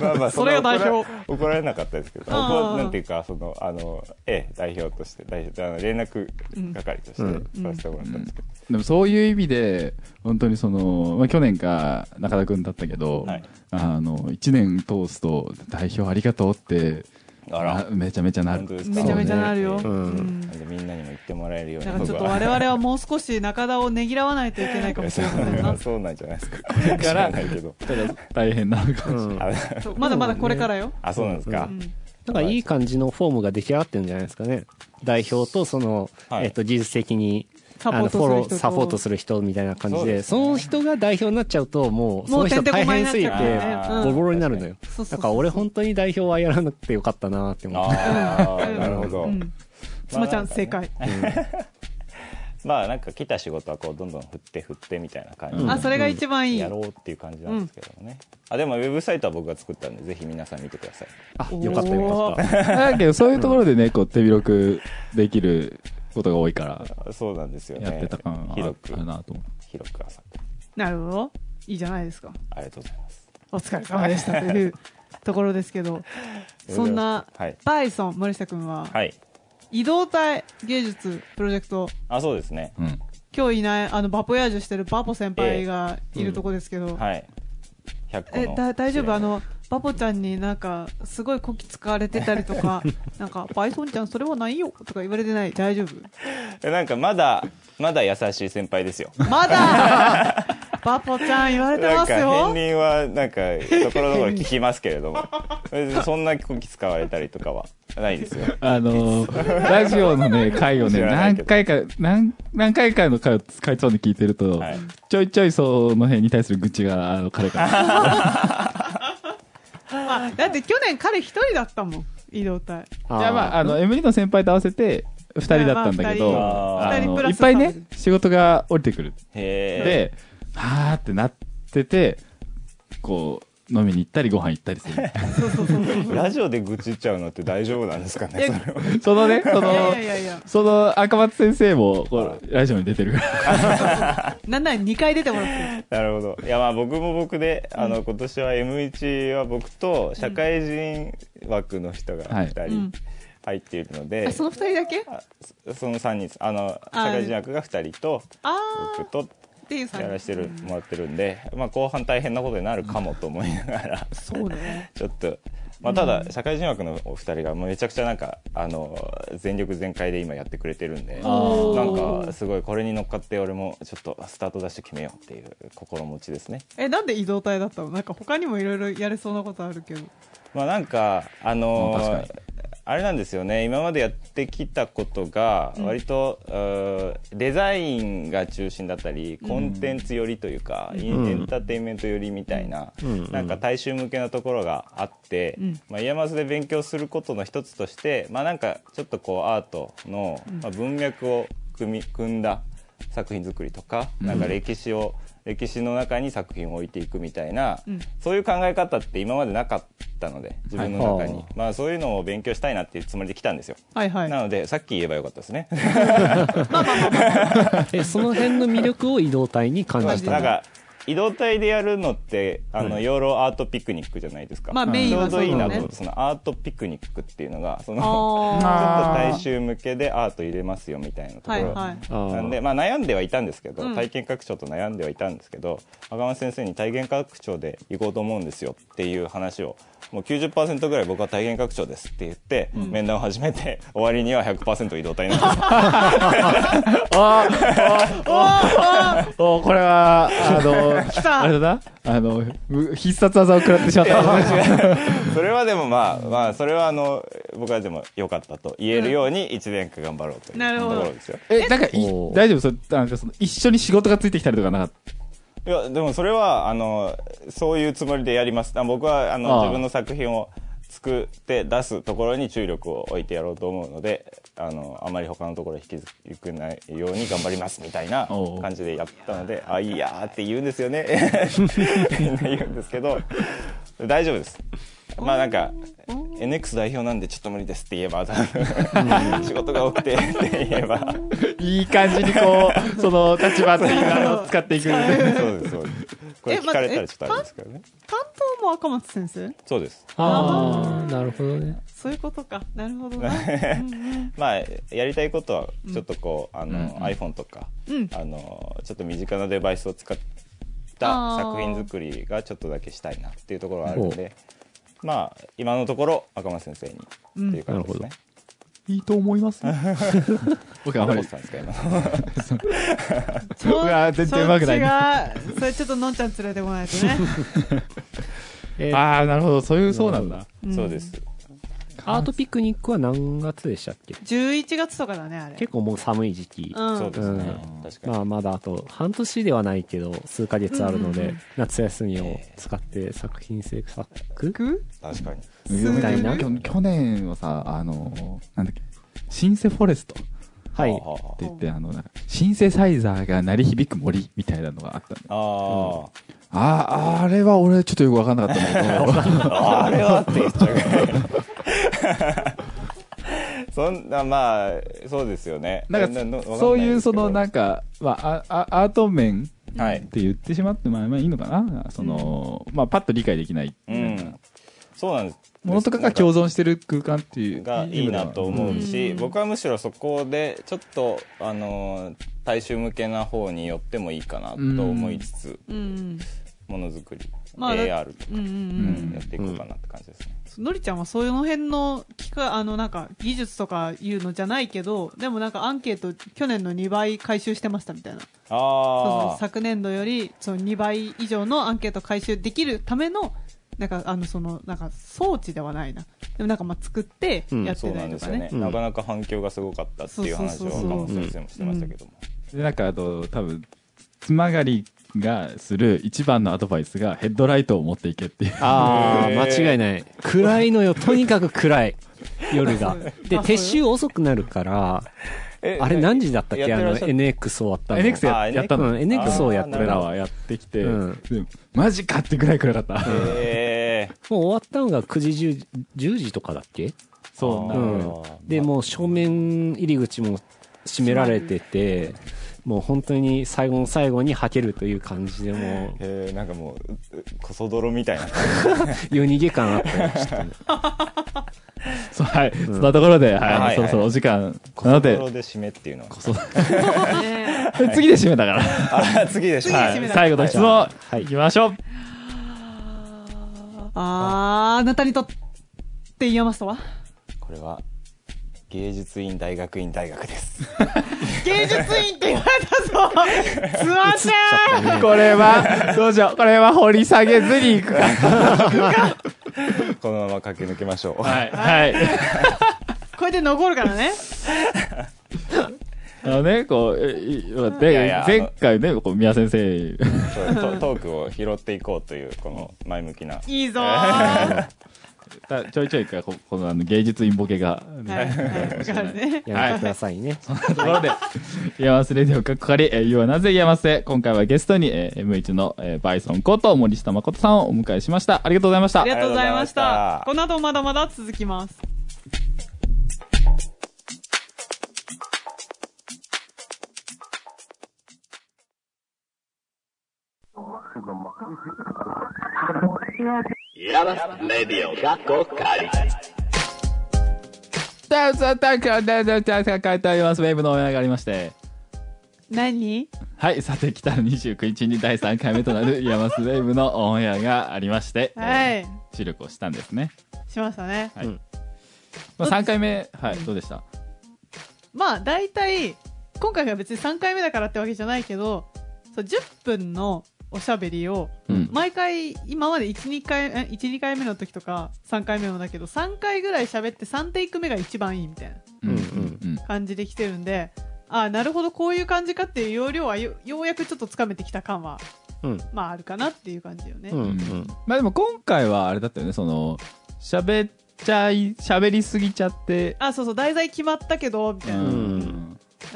[SPEAKER 4] まあまあ
[SPEAKER 2] それが代表。
[SPEAKER 4] 怒ら怒られなかったですけどなんていうかそのあのええ代表として代表あの連絡係として
[SPEAKER 3] うん。
[SPEAKER 4] させてもらったんですけど、
[SPEAKER 1] でもそういう意味で、本当にその、まあ、去年か中田くんだったけど、
[SPEAKER 4] はい。
[SPEAKER 1] あの、一年通すと代表ありがとうって、
[SPEAKER 4] あら。
[SPEAKER 1] あめちゃめちゃなる。
[SPEAKER 2] めちゃめちゃなるよ、
[SPEAKER 3] ん。
[SPEAKER 2] うん。
[SPEAKER 4] なんでみんなにも言ってもらえるように。
[SPEAKER 2] だからちょっと我々はもう少し中田をねぎらわないといけないかもしれませんな (laughs)
[SPEAKER 4] そうなんじゃないですか。
[SPEAKER 1] だ
[SPEAKER 4] 知らないけど。
[SPEAKER 1] ただ大変なのかもしれない。
[SPEAKER 3] うん。
[SPEAKER 4] あ
[SPEAKER 2] そうまだまだこれからよ、
[SPEAKER 4] あ、そうなんですか。
[SPEAKER 2] う。ん。
[SPEAKER 3] なんかいい感じのフォームが出来上がってるんじゃないですかね。代表とその、
[SPEAKER 4] はい。
[SPEAKER 3] えっと、技術的に、
[SPEAKER 2] サポートする人と。
[SPEAKER 3] あのフォロー、サポートする人みたいな感じで、
[SPEAKER 4] そ
[SPEAKER 3] の人が代表になっちゃうと、もう、その人大変すぎて、ボロボロになるのよ。だから俺本当に代表はやらなくてよかったなって思って。
[SPEAKER 4] なるほど。
[SPEAKER 2] う。ん。つまちゃん正解、
[SPEAKER 4] まあなんか来た仕事はこうどんどん振って振ってみたいな感じ
[SPEAKER 3] うん。
[SPEAKER 2] あそれが一番いい、
[SPEAKER 4] でやろうっていう感じなんですけどもね。あ、でもウェブサイトは僕が作ったんで、ぜひ皆さん見てください。
[SPEAKER 3] あ、よかったよかった。(laughs)
[SPEAKER 1] だけど、そういうところでね、こう、手広くできることが多いから、
[SPEAKER 4] そうなんですよね。
[SPEAKER 1] やってた感は
[SPEAKER 4] 広く
[SPEAKER 1] ある、なと。
[SPEAKER 4] 広く浅く。
[SPEAKER 2] なるほどいいじゃないですか
[SPEAKER 4] ありがとうございます。
[SPEAKER 2] お疲れ様でしたというところですけど (laughs) そんな
[SPEAKER 4] はい。
[SPEAKER 2] バイソン森下君は
[SPEAKER 4] はい。
[SPEAKER 2] 移動体芸術プロジェクト
[SPEAKER 4] あ、そうですね。
[SPEAKER 1] うん。
[SPEAKER 2] 今日いないあのバポヤージュしてるバポ先輩がいるとこですけど、
[SPEAKER 4] はい。100個
[SPEAKER 2] え
[SPEAKER 4] の。
[SPEAKER 2] だ大丈夫？あのバポちゃんになんかすごいこき使われてたりとか (laughs) なんかバイソンちゃんそれはないよとか言われてない？大丈夫？
[SPEAKER 4] えなんかまだ、まだ優しい先輩ですよ。
[SPEAKER 2] まだ？(laughs) バポちゃん言われてます
[SPEAKER 4] なんか
[SPEAKER 2] よ
[SPEAKER 4] 片鱗はなんかところどころ聞きますけれども。(laughs) そんなこき使われたりとかはないですよ。
[SPEAKER 1] あのーラジオのね、回をね、何回か、何、何回かの回を使いそうに聞いてると、
[SPEAKER 4] はい。
[SPEAKER 1] ちょいちょいその辺に対する愚痴が、あの、彼から。
[SPEAKER 2] あだって去年彼一人だったもん移動体
[SPEAKER 3] あー。
[SPEAKER 1] じゃあまあ、あの、M2 の先輩と合わせて、二人だったんだけど、いっぱいね仕事が降りてくる。
[SPEAKER 4] へ
[SPEAKER 1] で、はーってなってて、こう、飲みに行ったりご飯行ったりする。
[SPEAKER 2] そうそうそうそう
[SPEAKER 4] えラジオで愚痴っちゃうのって大丈夫なんですかね
[SPEAKER 2] いや
[SPEAKER 4] そ
[SPEAKER 1] のね、そのその赤松先生も、ラジオに出てるから。(laughs)
[SPEAKER 2] なんなら2回出てもらって
[SPEAKER 4] なるほど。いやまあ僕も僕であの今年は M1 は僕と社会人枠の人が
[SPEAKER 1] はい。
[SPEAKER 4] 2人
[SPEAKER 2] うん。
[SPEAKER 4] 入っているので、
[SPEAKER 2] あその2人だけ？
[SPEAKER 4] あそその3人あの社
[SPEAKER 2] あ
[SPEAKER 4] 会人枠が2人と
[SPEAKER 2] あ
[SPEAKER 4] 僕と
[SPEAKER 2] ーっていうさ
[SPEAKER 4] やらせてるもらってるんで、まあ、後半大変なことになるかもと思いながら
[SPEAKER 2] そうね。(laughs)
[SPEAKER 4] ちょっとまあ、ただ社会人枠のお二人がもうめちゃくちゃなんかあの全力全開で今やってくれてるんでなんかすごいこれに乗っかって俺もちょっとスタートダッシュ決めようっていう心持ちですね。
[SPEAKER 2] えなんで移動体だったの？なんか他にもいろいろやれそうなことあるけど。
[SPEAKER 4] まあなんかあの
[SPEAKER 1] うん確かに
[SPEAKER 4] あれなんですよね。今までやってきたことが割と、うーデザインが中心だったりコンテンツ寄りというか、エンターテインメント寄りみたいな、
[SPEAKER 3] うん。
[SPEAKER 4] なんか大衆向けなところがあって、
[SPEAKER 2] うん。
[SPEAKER 4] まあ、イヤマスで勉強することの一つとして、まあ、なんかちょっとこうアートの、まあ、文脈を組み組んだ作品作りとか、なんか歴史を歴史の中に作品を置いていくみたいな、
[SPEAKER 2] うん。
[SPEAKER 4] そういう考え方って今までなかったので自分の中に、
[SPEAKER 3] はい。
[SPEAKER 4] まあ、そういうのを勉強したいなっていうつもりで来たんですよ、
[SPEAKER 2] はいはい。
[SPEAKER 4] なのでさっき言えばよかったですね。
[SPEAKER 3] えその辺の魅力を移動体に感じたの？
[SPEAKER 4] なんか移動体でやるのってあの、養老アートピクニックじゃないですか、
[SPEAKER 2] まあメイン
[SPEAKER 4] ちょうどいいなと思ってそのアートピクニックっていうのがそのちょっ
[SPEAKER 2] あ
[SPEAKER 4] と大衆向けでアート入れますよみたいなところ、
[SPEAKER 2] はいはい。
[SPEAKER 3] あー
[SPEAKER 4] なんで、まあ、悩んではいたんですけど、
[SPEAKER 2] うん。
[SPEAKER 4] 体験拡張と悩んではいたんですけど赤松先生に体験拡張で行こうと思うんですよっていう話をもう90%ぐらい僕は体験拡張ですって言って、面談を始めて終わりには100%移動体なんです。(laughs)
[SPEAKER 1] あおこれは、あの、
[SPEAKER 2] た
[SPEAKER 1] あれだな？あの、う必殺技を食らってしまった。(laughs)
[SPEAKER 4] それはでもまあまあそれはあの僕はでも良かったと言えるように1年間頑張ろうというと
[SPEAKER 2] なるほど。
[SPEAKER 4] ころですよ。
[SPEAKER 1] え、なんか大丈夫？それなんかその一緒に仕事がついてきたりとかなかった？
[SPEAKER 4] いやでもそれはあのそういうつもりでやります。あ僕はあの自分の作品を作って出すところに注力を置いてやろうと思うのであのあまり他のところに引きずくないように頑張りますみたいな感じでやったので「あいやー」って言うんですよね。みんな言うんですけど大丈夫です。まあなんか NX 代表なんでちょっと無理ですって言えば仕事が多くてって言えば。
[SPEAKER 1] いい感じにこう、その立場っていうのを使っていく。
[SPEAKER 4] そうですそうです。これ
[SPEAKER 2] え
[SPEAKER 4] 聞かれたらちょっとあれですけど。ね
[SPEAKER 2] 担当も赤松先生？
[SPEAKER 4] そうです。
[SPEAKER 3] ああなるほどね。
[SPEAKER 2] そういうことか。なるほどな (laughs) うんうん。
[SPEAKER 4] まあやりたいことはちょっとこう、あの、iPhone とか、
[SPEAKER 2] うん。
[SPEAKER 4] あのちょっと身近なデバイスを使った作品作りがちょっとだけしたいなっていうところがあるのでまあ今のところ赤松先生にっていう感じですね、
[SPEAKER 1] いいと思います？(laughs) 僕あんまり。
[SPEAKER 4] どうし。たんですか今の。
[SPEAKER 2] ちょ (laughs)
[SPEAKER 1] うわ全然うまくない。
[SPEAKER 2] それちょっとのんちゃん連れてこないとね。(laughs)
[SPEAKER 3] えー。
[SPEAKER 1] ああ、なるほど。そういう、そうなんだ。
[SPEAKER 2] ん
[SPEAKER 4] そうです
[SPEAKER 3] アートピクニックは何月でしたっけ
[SPEAKER 2] ？11月とかだねあれ。
[SPEAKER 3] 結構もう寒い時期、
[SPEAKER 2] うん。
[SPEAKER 4] そうですね、
[SPEAKER 3] うん。
[SPEAKER 4] 確かに、
[SPEAKER 3] まあまだあと半年ではないけど数ヶ月あるので、
[SPEAKER 2] うんうんうん。
[SPEAKER 3] 夏休みを使って作品制作？
[SPEAKER 2] く？
[SPEAKER 4] 確かに。
[SPEAKER 3] みたいな？
[SPEAKER 1] 去去年はさ、あの、なんだっけ、シンセフォレスト。って
[SPEAKER 3] はい。
[SPEAKER 4] はあは
[SPEAKER 1] 言って、あの、なんかシンセサイザーが鳴り響く森みたいなのがあったんだ
[SPEAKER 4] ああ
[SPEAKER 1] ああ、あれは俺ちょっとよくわかんなかったんだけど、(laughs)
[SPEAKER 4] ああれはって言っちゃう (laughs) そんなまあそうですよね。
[SPEAKER 1] なんかそういうそのなんか、まあ、アート面
[SPEAKER 4] はい。
[SPEAKER 1] って言ってしまって、まあ、まあいいのかな？その、まあ、パッと理解できない。
[SPEAKER 4] うん。そうなんです。
[SPEAKER 1] ものとかが共存してる空間っていう。
[SPEAKER 4] がいいな。と思うし、
[SPEAKER 2] うん。
[SPEAKER 4] 僕はむしろそこでちょっとあのー大衆向けな方に寄ってもいいかなと思いつつ。
[SPEAKER 2] うん
[SPEAKER 4] ものづくり、
[SPEAKER 2] まあだ
[SPEAKER 4] AR とか、
[SPEAKER 2] うんうんうん。
[SPEAKER 4] やっていこうかなって感じですね、
[SPEAKER 2] のりちゃんはそういうの辺の機械あのなんか技術とかいうのじゃないけどでもなんかアンケート去年の2倍回収してましたみたいな。そうそう
[SPEAKER 4] ああ
[SPEAKER 2] 昨年度よりその2倍以上のアンケート回収できるためのなんかあのそのなんか装置ではないな。でもなんかまあ作って
[SPEAKER 3] うん
[SPEAKER 2] やって
[SPEAKER 4] そう
[SPEAKER 2] たりとかね,、
[SPEAKER 4] なんですよね、
[SPEAKER 3] うん
[SPEAKER 4] なかなか反響がすごかったっていう話を先生もしてましたけども、
[SPEAKER 1] で、なんかあと、多分、つまがりがする一番のアドバイスがヘッドライトを持っていけっていう。
[SPEAKER 3] ああ間違いない。暗いのよ。(laughs) とにかく暗い。夜が。(laughs) で撤収遅くなるから
[SPEAKER 4] え
[SPEAKER 3] あれ何時だったっけ？あの NX 終わったの。
[SPEAKER 1] NX やったの。
[SPEAKER 3] うん NX をやって
[SPEAKER 4] あー
[SPEAKER 1] 俺らはやってきて、マジかってぐらい暗かった。
[SPEAKER 4] え
[SPEAKER 3] もう終わったのが9時 10, 10時とかだっけ？
[SPEAKER 1] そうな
[SPEAKER 3] う
[SPEAKER 1] の
[SPEAKER 3] ん。でもう正面入り口も閉められててもう本当に最後の最後に吐けるという感じでもう
[SPEAKER 4] えーなんかもううこそ泥みたいな。(laughs)
[SPEAKER 3] 夜逃げ感あってましたね (laughs)
[SPEAKER 1] そうはい、そんなところで、はい、
[SPEAKER 4] はい
[SPEAKER 1] そろそろお時間
[SPEAKER 4] こ
[SPEAKER 1] なので、
[SPEAKER 4] そ泥で締めっていうの。は
[SPEAKER 1] そ。う
[SPEAKER 2] ね (laughs)
[SPEAKER 1] 次で締めたから。
[SPEAKER 4] あ次で
[SPEAKER 2] 締めだ
[SPEAKER 1] はい、最後の質問、
[SPEAKER 3] はい。
[SPEAKER 1] いきましょう。
[SPEAKER 2] あーあなたにとっって言いますとは
[SPEAKER 4] これは芸術院大学院大学です。(laughs)
[SPEAKER 2] 芸術院って言われたぞ。つまちゃん。
[SPEAKER 1] これは、どうしよう。これは掘り下げずに行く。か。
[SPEAKER 4] このまま駆け抜けましょう、
[SPEAKER 1] はい。はい。
[SPEAKER 2] これで残るからね。
[SPEAKER 1] あのね、こう、えい待って。
[SPEAKER 4] いやいや
[SPEAKER 1] 前回ね、こう、宮先生、
[SPEAKER 4] トトークを拾っていこうというこの前向きな。い
[SPEAKER 2] いぞ (laughs)
[SPEAKER 1] ちょいちょいこ、このあの芸術インボケが、
[SPEAKER 2] いはい。わかるね。
[SPEAKER 3] やめてくださいね。
[SPEAKER 1] ところで、イヤマスレディオかっこかり、えー、you はなぜイヤマスへ、今回はゲストに、えー、M1 の、えー、バイソンこと森下誠さんをお迎えしました。ありがとうございました。
[SPEAKER 2] あり。がとうございました。
[SPEAKER 4] ありがとうございました (laughs)
[SPEAKER 2] この後もまだまだ続きます
[SPEAKER 1] さあ、さあ、たか、だ、だ、だ、だ、書いてあります。ウェーブのオンエアがありまして。
[SPEAKER 2] 何
[SPEAKER 1] はい、さて、来たる29日に第3回目となるイヤマスウェーブのオンエアがありまして、
[SPEAKER 2] は
[SPEAKER 1] え
[SPEAKER 2] い
[SPEAKER 1] ー収録をしたんですね。
[SPEAKER 2] しましたね
[SPEAKER 1] はい。
[SPEAKER 3] うん
[SPEAKER 1] まあ、3回目、はい、どうでした？
[SPEAKER 2] まあ大体今回は別に3回目だからってわけじゃないけどそう10分のおしゃべりを
[SPEAKER 1] うん。
[SPEAKER 2] 毎回今まで12回え12回目の時とか3回目もだけど3回ぐらい喋って3テイク目が一番いいみたいな。感じで来てるんでああなるほどこういう感じかっていう要領はよようやくちょっとつかめてきた感は
[SPEAKER 3] うん。
[SPEAKER 2] まああるかなっていう感じよね、
[SPEAKER 3] うん。うん。
[SPEAKER 1] まあでも今回はあれだったよね、その、喋っちゃい、喋りすぎちゃって、
[SPEAKER 2] あそうそう題材決まったけどみたいな、
[SPEAKER 3] ん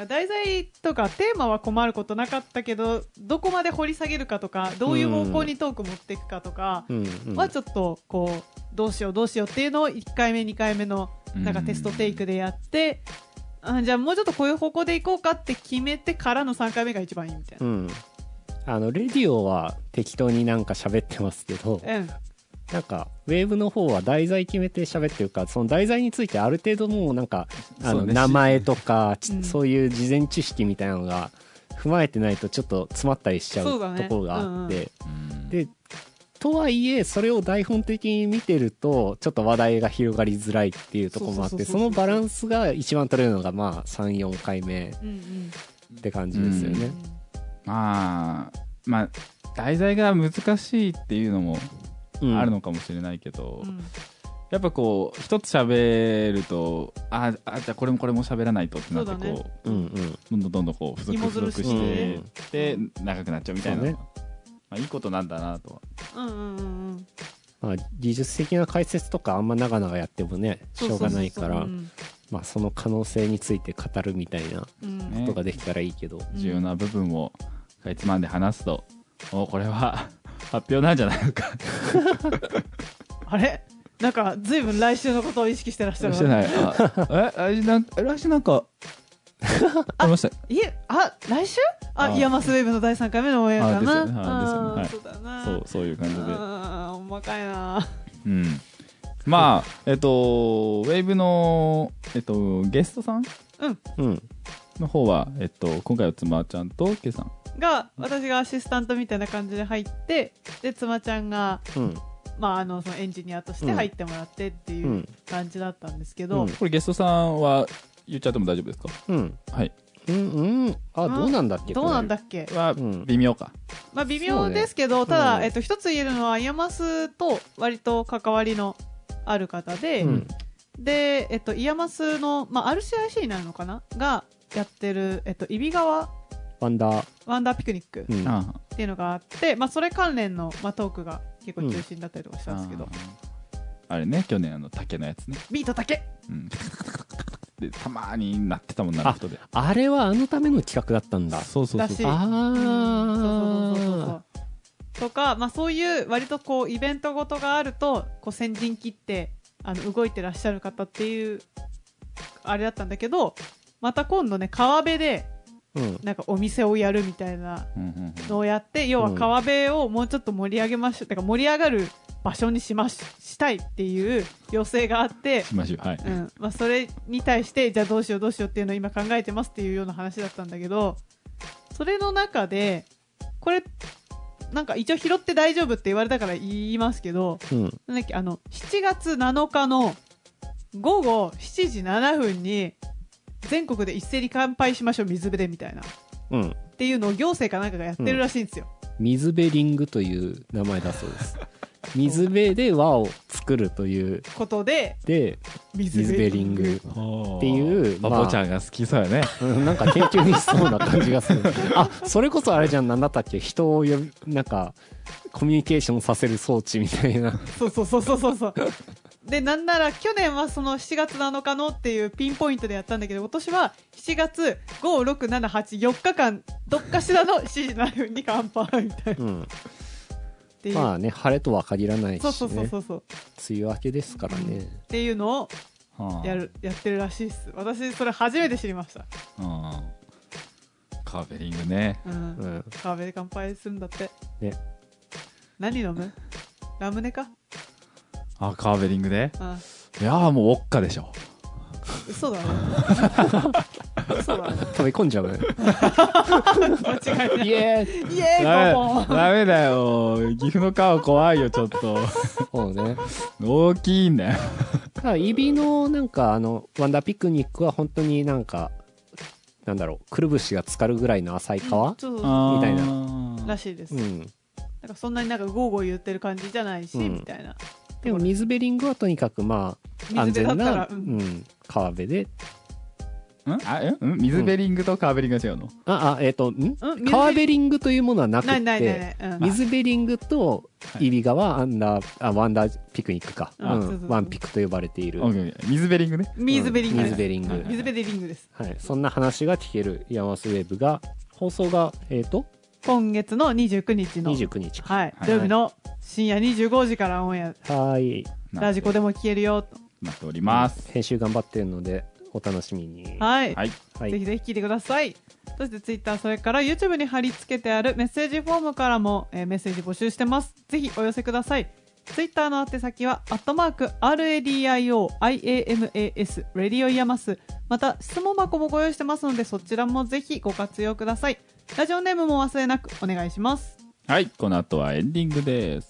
[SPEAKER 2] 題材とかテーマは困ることなかったけどどこまで掘り下げるかとかどういう方向にトーク持っていくかとか。はちょっとこうどうしようどうしようっていうのを1回目2回目のなんかテストテイクでやって、あじゃあもうちょっとこういう方向でいこうかって決めてからの3回目が一番いいみたいな。
[SPEAKER 3] うん。あの、レディオは適当になんか喋ってますけど、
[SPEAKER 2] うん、
[SPEAKER 3] なんか、ウェーブの方は題材決めて喋ってるから、その題材についてある程度もうなんか、あの、名前とか、そういう事前知識みたいなのが踏まえてないとちょっと詰まったりしちゃうところがあって、
[SPEAKER 1] うん
[SPEAKER 3] で、とはいえ、それを台本的に見てると、ちょっと話題が広がりづらいっていうところもあって、
[SPEAKER 2] そ
[SPEAKER 3] のバランスが一番取れるのが、まあ、3、4回目って感じですよね。
[SPEAKER 1] まあ、まあ、題材が難しいっていうのも
[SPEAKER 3] うん
[SPEAKER 1] あるのかもしれないけど、
[SPEAKER 2] うん。
[SPEAKER 1] やっぱこう、一つ喋ると、あ、あ、じゃあこれもこれも喋らないとってなって
[SPEAKER 2] そうだね。
[SPEAKER 1] こう、
[SPEAKER 3] うんうん。
[SPEAKER 1] どんどんどんどんこう、付属付属して、
[SPEAKER 3] うん
[SPEAKER 1] で、長くなっちゃうみたいな。のは。
[SPEAKER 3] そう
[SPEAKER 1] まあ、いいことなんだなとは。
[SPEAKER 2] うんうんうんうん。
[SPEAKER 3] まあ、技術的な解説とかあんま長々やってもね、しょうがないから、
[SPEAKER 2] うん。
[SPEAKER 3] まあ、その可能性について語るみたいなことができたらいいけど。
[SPEAKER 1] 重要な部分をかいつまんで話すと、おこれは発表なんじゃないのか。(laughs)
[SPEAKER 2] あれ？なんか随分来週のことを意識してらっしゃる
[SPEAKER 1] してない。あ、え、(laughs) 来週なんか、来週なんか、ありました？
[SPEAKER 2] いえあ来週？あ
[SPEAKER 1] あ。
[SPEAKER 2] イヤマスウェーブの第3回目のオンエアかな。
[SPEAKER 1] あですよね。あ
[SPEAKER 2] あー
[SPEAKER 1] ですよ
[SPEAKER 2] そうだな。
[SPEAKER 1] そう、そういう感じで。
[SPEAKER 2] あーほんまかいな。
[SPEAKER 1] うん。まあ、えっと、ウェーブの、えっと、ゲストさん。
[SPEAKER 3] うん。
[SPEAKER 1] の方は、えっと、今回は妻ちゃんとケイさん。
[SPEAKER 2] が私がアシスタントみたいな感じで入ってで妻ちゃんが、
[SPEAKER 3] うん。
[SPEAKER 2] まあ、あのそのエンジニアとして入ってもらってっていううん感じだったんですけど、
[SPEAKER 3] うん
[SPEAKER 1] これゲストさんは言っちゃっても大丈夫ですか？
[SPEAKER 3] うん。
[SPEAKER 1] はい。
[SPEAKER 3] うん。うん。あ、どうなんだっけ
[SPEAKER 2] どうなんだ
[SPEAKER 3] こ
[SPEAKER 2] っけ、
[SPEAKER 1] は
[SPEAKER 3] うん
[SPEAKER 1] 微妙か。
[SPEAKER 2] まあ、微妙ですけど、ただ、
[SPEAKER 3] うん
[SPEAKER 2] えっと、一つ言えるのはイヤマスと割と関わりのある方で、
[SPEAKER 3] れうん。
[SPEAKER 2] で、えっと、イヤマスの、まあ、RCIC になるのかな？がやってる、えっと、揖斐川
[SPEAKER 3] ワンダー。
[SPEAKER 2] ワンダーピクニックっていうのがあって、まあ、それ関連の、まあ、トークが結構中心だったりとかしたんですけど、
[SPEAKER 1] ああれね、去年あの竹のやつね。
[SPEAKER 2] ビートだけ
[SPEAKER 1] うん。(laughs) で、たまーになってたもんな、人で。
[SPEAKER 3] あれはあのための企画だったんだ。
[SPEAKER 1] そうそうそう
[SPEAKER 2] そう。そうそうそうそ
[SPEAKER 3] あ
[SPEAKER 2] う。とか、まあ、そういう割とこうイベントごとがあるとこう先陣切ってあの動いてらっしゃる方っていうあれだったんだけどまた今度ね川辺で
[SPEAKER 3] うん。
[SPEAKER 2] なんかお店をやるみたいなのをやって要は川辺をもうちょっと盛り上げましょう、てか盛り上がる場所にしまししたいっていう要請があって、
[SPEAKER 1] う。はい。
[SPEAKER 2] うんまあ、それに対してじゃあどうしようどうしようっていうのを今考えてますっていうような話だったんだけどそれの中でこれなんか一応拾って大丈夫って言われたから言いますけど
[SPEAKER 3] うん。
[SPEAKER 2] なんだっけあの7月7日の午後7時7分に全国で一斉に乾杯しましょう水辺でみたいなっ
[SPEAKER 3] うん。
[SPEAKER 2] ていうのを行政かなんかがやってるらしいんですよ、
[SPEAKER 3] 水辺リングという名前だそうです。(laughs) 水辺で輪を作るという、
[SPEAKER 2] ことで
[SPEAKER 3] で、
[SPEAKER 2] 水
[SPEAKER 3] 水辺リングっていう、
[SPEAKER 1] パ
[SPEAKER 3] まあ
[SPEAKER 1] ポちゃんが好きそうやね。
[SPEAKER 3] うんなんか研究にしそうな感じがする。あ、それこそあれじゃん、なんだったっけ？人を呼び、なんか、コミュニケーションさせる装置みたいな。
[SPEAKER 2] そうそうそうそうそうそうでなんなら去年はその7月7日のっていうピンポイントでやったんだけど今年は7月56784日間どっかしらの7時7分に乾杯みたいな
[SPEAKER 3] うん。
[SPEAKER 2] っていう、
[SPEAKER 3] まあね、晴れとは限らないし、ね。
[SPEAKER 2] そうそうそうそうそう
[SPEAKER 3] 梅雨明けですからね。
[SPEAKER 2] っていうのを
[SPEAKER 1] はあ
[SPEAKER 2] やるやってるらしいっす私それ初めて知りました
[SPEAKER 1] うんカーベリングね。
[SPEAKER 2] うん
[SPEAKER 3] うん。
[SPEAKER 2] カーベで乾杯するんだって
[SPEAKER 3] ね。
[SPEAKER 2] 何飲む？ラムネか？
[SPEAKER 1] あ、カーベリングで
[SPEAKER 2] あ
[SPEAKER 1] いやーもうウォッカでしょ。
[SPEAKER 2] 嘘だね (laughs) 嘘だね
[SPEAKER 3] 食べ込んじゃう？ね。
[SPEAKER 2] 間違いない
[SPEAKER 3] イエーイ
[SPEAKER 2] イエーイ
[SPEAKER 1] ダメだよ。岐阜の川怖いよ、ちょっと。
[SPEAKER 3] そうね。
[SPEAKER 1] 大きいんだよ。
[SPEAKER 3] ただ、揖斐のなんか、あの、ワンダーピクニックは本当になんか、なんだろう、くるぶしが浸かるぐらいの浅い川
[SPEAKER 2] ちょっと
[SPEAKER 3] みたいな
[SPEAKER 1] な
[SPEAKER 2] らしいです、
[SPEAKER 3] うん。
[SPEAKER 2] なんかそんなになんかゴーゴー言ってる感じじゃないし、
[SPEAKER 3] うん
[SPEAKER 2] みたいな
[SPEAKER 3] でも、水ベリングはとにかく、まあ、安全な、う
[SPEAKER 2] うん
[SPEAKER 3] ん、川辺で、
[SPEAKER 1] ん？あ、え？ん？水ベリングとカーベリングが違うの？
[SPEAKER 3] あ、あ、えっ、と、ん？
[SPEAKER 2] うん水
[SPEAKER 3] 川ベリングというものはなく
[SPEAKER 2] ないないない
[SPEAKER 3] て、
[SPEAKER 2] ない、うん、
[SPEAKER 3] 水ベリングと揖斐川ワンダー、あ、ワンダーピクニックか。う
[SPEAKER 2] あそうそうそ
[SPEAKER 3] ん。
[SPEAKER 2] う
[SPEAKER 3] ワンピクと呼ばれている。
[SPEAKER 1] 水ベリングね。
[SPEAKER 2] 水ベリング。
[SPEAKER 3] 水ベリング。
[SPEAKER 1] はい。
[SPEAKER 2] 水ベリングです。
[SPEAKER 3] はい。そんな話が聞けるヤマスウェブが、放送が、えっ、と、
[SPEAKER 2] 今月の29日の。
[SPEAKER 3] 29日
[SPEAKER 2] はい。土曜日の深夜25時からオンエア
[SPEAKER 3] はい。
[SPEAKER 2] ラジコでも聞けるよと
[SPEAKER 1] なっております。
[SPEAKER 3] 編集頑張ってるので、お楽しみに。
[SPEAKER 2] はい、
[SPEAKER 1] はい。
[SPEAKER 3] はい
[SPEAKER 2] ぜひぜひ聞いてくださいそしてツイッターそれから YouTube に貼り付けてあるメッセージフォームからも、えーメッセージ募集してますぜひお寄せくださいツイッターの宛先は、アットマーク、RADIO、IAMAS、ラディオイヤマス。また、質問箱もご用意してますので、そちらもぜひご活用ください。ラジオネームも忘れなくお願いします。
[SPEAKER 1] はい。この後はエンディングです。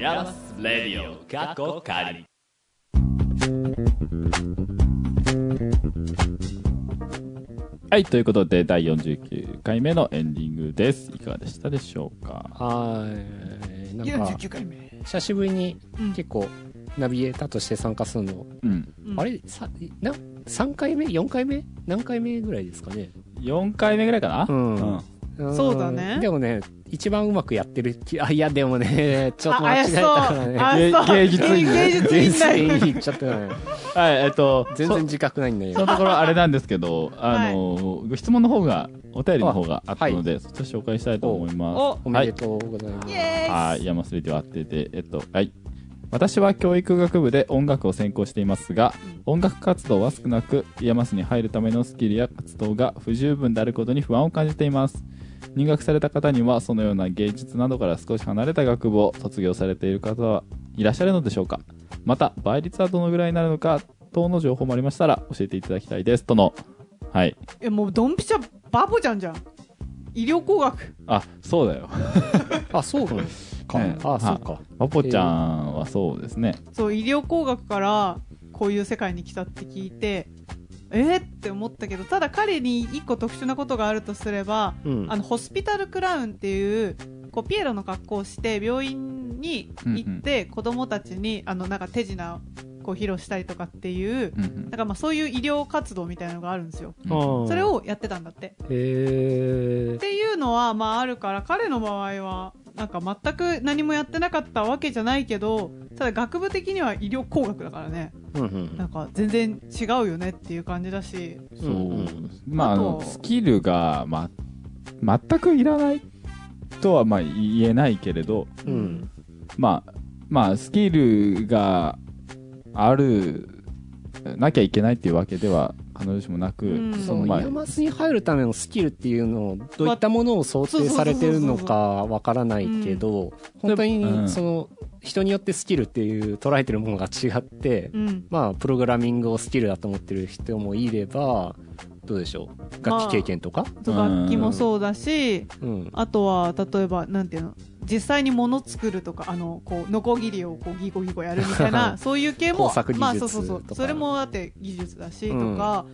[SPEAKER 1] ヤマスレディオ過去仮はい、ということで、第49回目のエンディングです。いかがでしたでしょうか？
[SPEAKER 3] はい。なんか、
[SPEAKER 2] 49回目。
[SPEAKER 3] 久しぶりに
[SPEAKER 2] うん
[SPEAKER 3] 結構、ナビゲーターとして参加するの、
[SPEAKER 1] うん。
[SPEAKER 2] うん
[SPEAKER 3] あれ？さな3回目 ?4 回目？何回目ぐらいですかね
[SPEAKER 1] ？4回目ぐらいかな？
[SPEAKER 3] うん
[SPEAKER 1] うん
[SPEAKER 2] そうだね
[SPEAKER 3] でもね、一番うまくやってる気、あ、いやでもね、(laughs) ちょっと間違えたからね。
[SPEAKER 2] あ
[SPEAKER 1] 芸術院
[SPEAKER 2] 芸術
[SPEAKER 3] 全
[SPEAKER 2] 院だよ
[SPEAKER 3] 然言っちゃったからね。
[SPEAKER 1] はい、えっと、
[SPEAKER 3] 全然自覚ないんだよ。
[SPEAKER 1] そ (laughs) のところあれなんですけど、あの、ご質問の方が、お便りの方があったので、そっちを紹介したいと思います。
[SPEAKER 2] お
[SPEAKER 3] おめでとうございます。
[SPEAKER 1] はい、山スレディオあってて、えっと、はい。私は教育学部で音楽を専攻していますが、音楽活動は少なく、山スに入るためのスキルや活動が不十分であることに不安を感じています。入学された方には、そのような芸術などから少し離れた学部を卒業されている方はいらっしゃるのでしょうか？また、倍率はどのぐらいになるのか、等の情報もありましたら教えていただきたいです。との、はい。
[SPEAKER 2] え、もうドンピシャバボちゃんじゃん。医療工学。
[SPEAKER 1] あ、そうだよ。(laughs)
[SPEAKER 3] あ、そうか
[SPEAKER 1] ね。
[SPEAKER 3] あ、そうか。
[SPEAKER 1] パポちゃんはそうですね。
[SPEAKER 2] そう、医療工学からこういう世界に来たって聞いて、えー、って思ったけど、ただ彼に一個特殊なことがあるとすれば、
[SPEAKER 3] うん。
[SPEAKER 2] あの、ホスピタルクラウンっていう、こう、ピエロの格好をして、病院に行って、子供たちに、あの、なんか手品をこう披露したりとかっていう、
[SPEAKER 1] うんうん。
[SPEAKER 2] なんかまあそういう医療活動みたいなのがあるんですよ。
[SPEAKER 3] あー。
[SPEAKER 2] それ、をやってたんだって。
[SPEAKER 3] へ
[SPEAKER 2] っていうのは、まああるから、彼の場合は、なんか全く何もやってなかったわけじゃないけど、ただ学部的には医療工学だからね、
[SPEAKER 3] ー。うん
[SPEAKER 2] なんか全然違うよねっていう感じだし、
[SPEAKER 1] そう、
[SPEAKER 3] うん。
[SPEAKER 1] まあスキルが、ま、全くいらないとはまあ言えないけれど
[SPEAKER 3] うん。うん。
[SPEAKER 1] まあまあスキルがあるなきゃいけないっていうわけでは必ずしもなく、
[SPEAKER 2] うん
[SPEAKER 3] そのイヤマスに入るためのスキルっていうのをどういったものを想定されてるのかわからないけど本当
[SPEAKER 1] うん
[SPEAKER 3] にその人によってスキルっていう捉えてるものが違って
[SPEAKER 2] うん
[SPEAKER 3] まあプログラミングをスキルだと思ってる人もいればどうでしょう？楽器経験とか、
[SPEAKER 2] そう楽器もそうだし
[SPEAKER 3] うん。
[SPEAKER 2] あとは例えばなんていうの？実際に物作るとかあのこうノコギリをこうギコギコやるみたいな (laughs) そういう系もまあそうそうそう。それもだって技術だし、
[SPEAKER 3] うん。
[SPEAKER 2] とか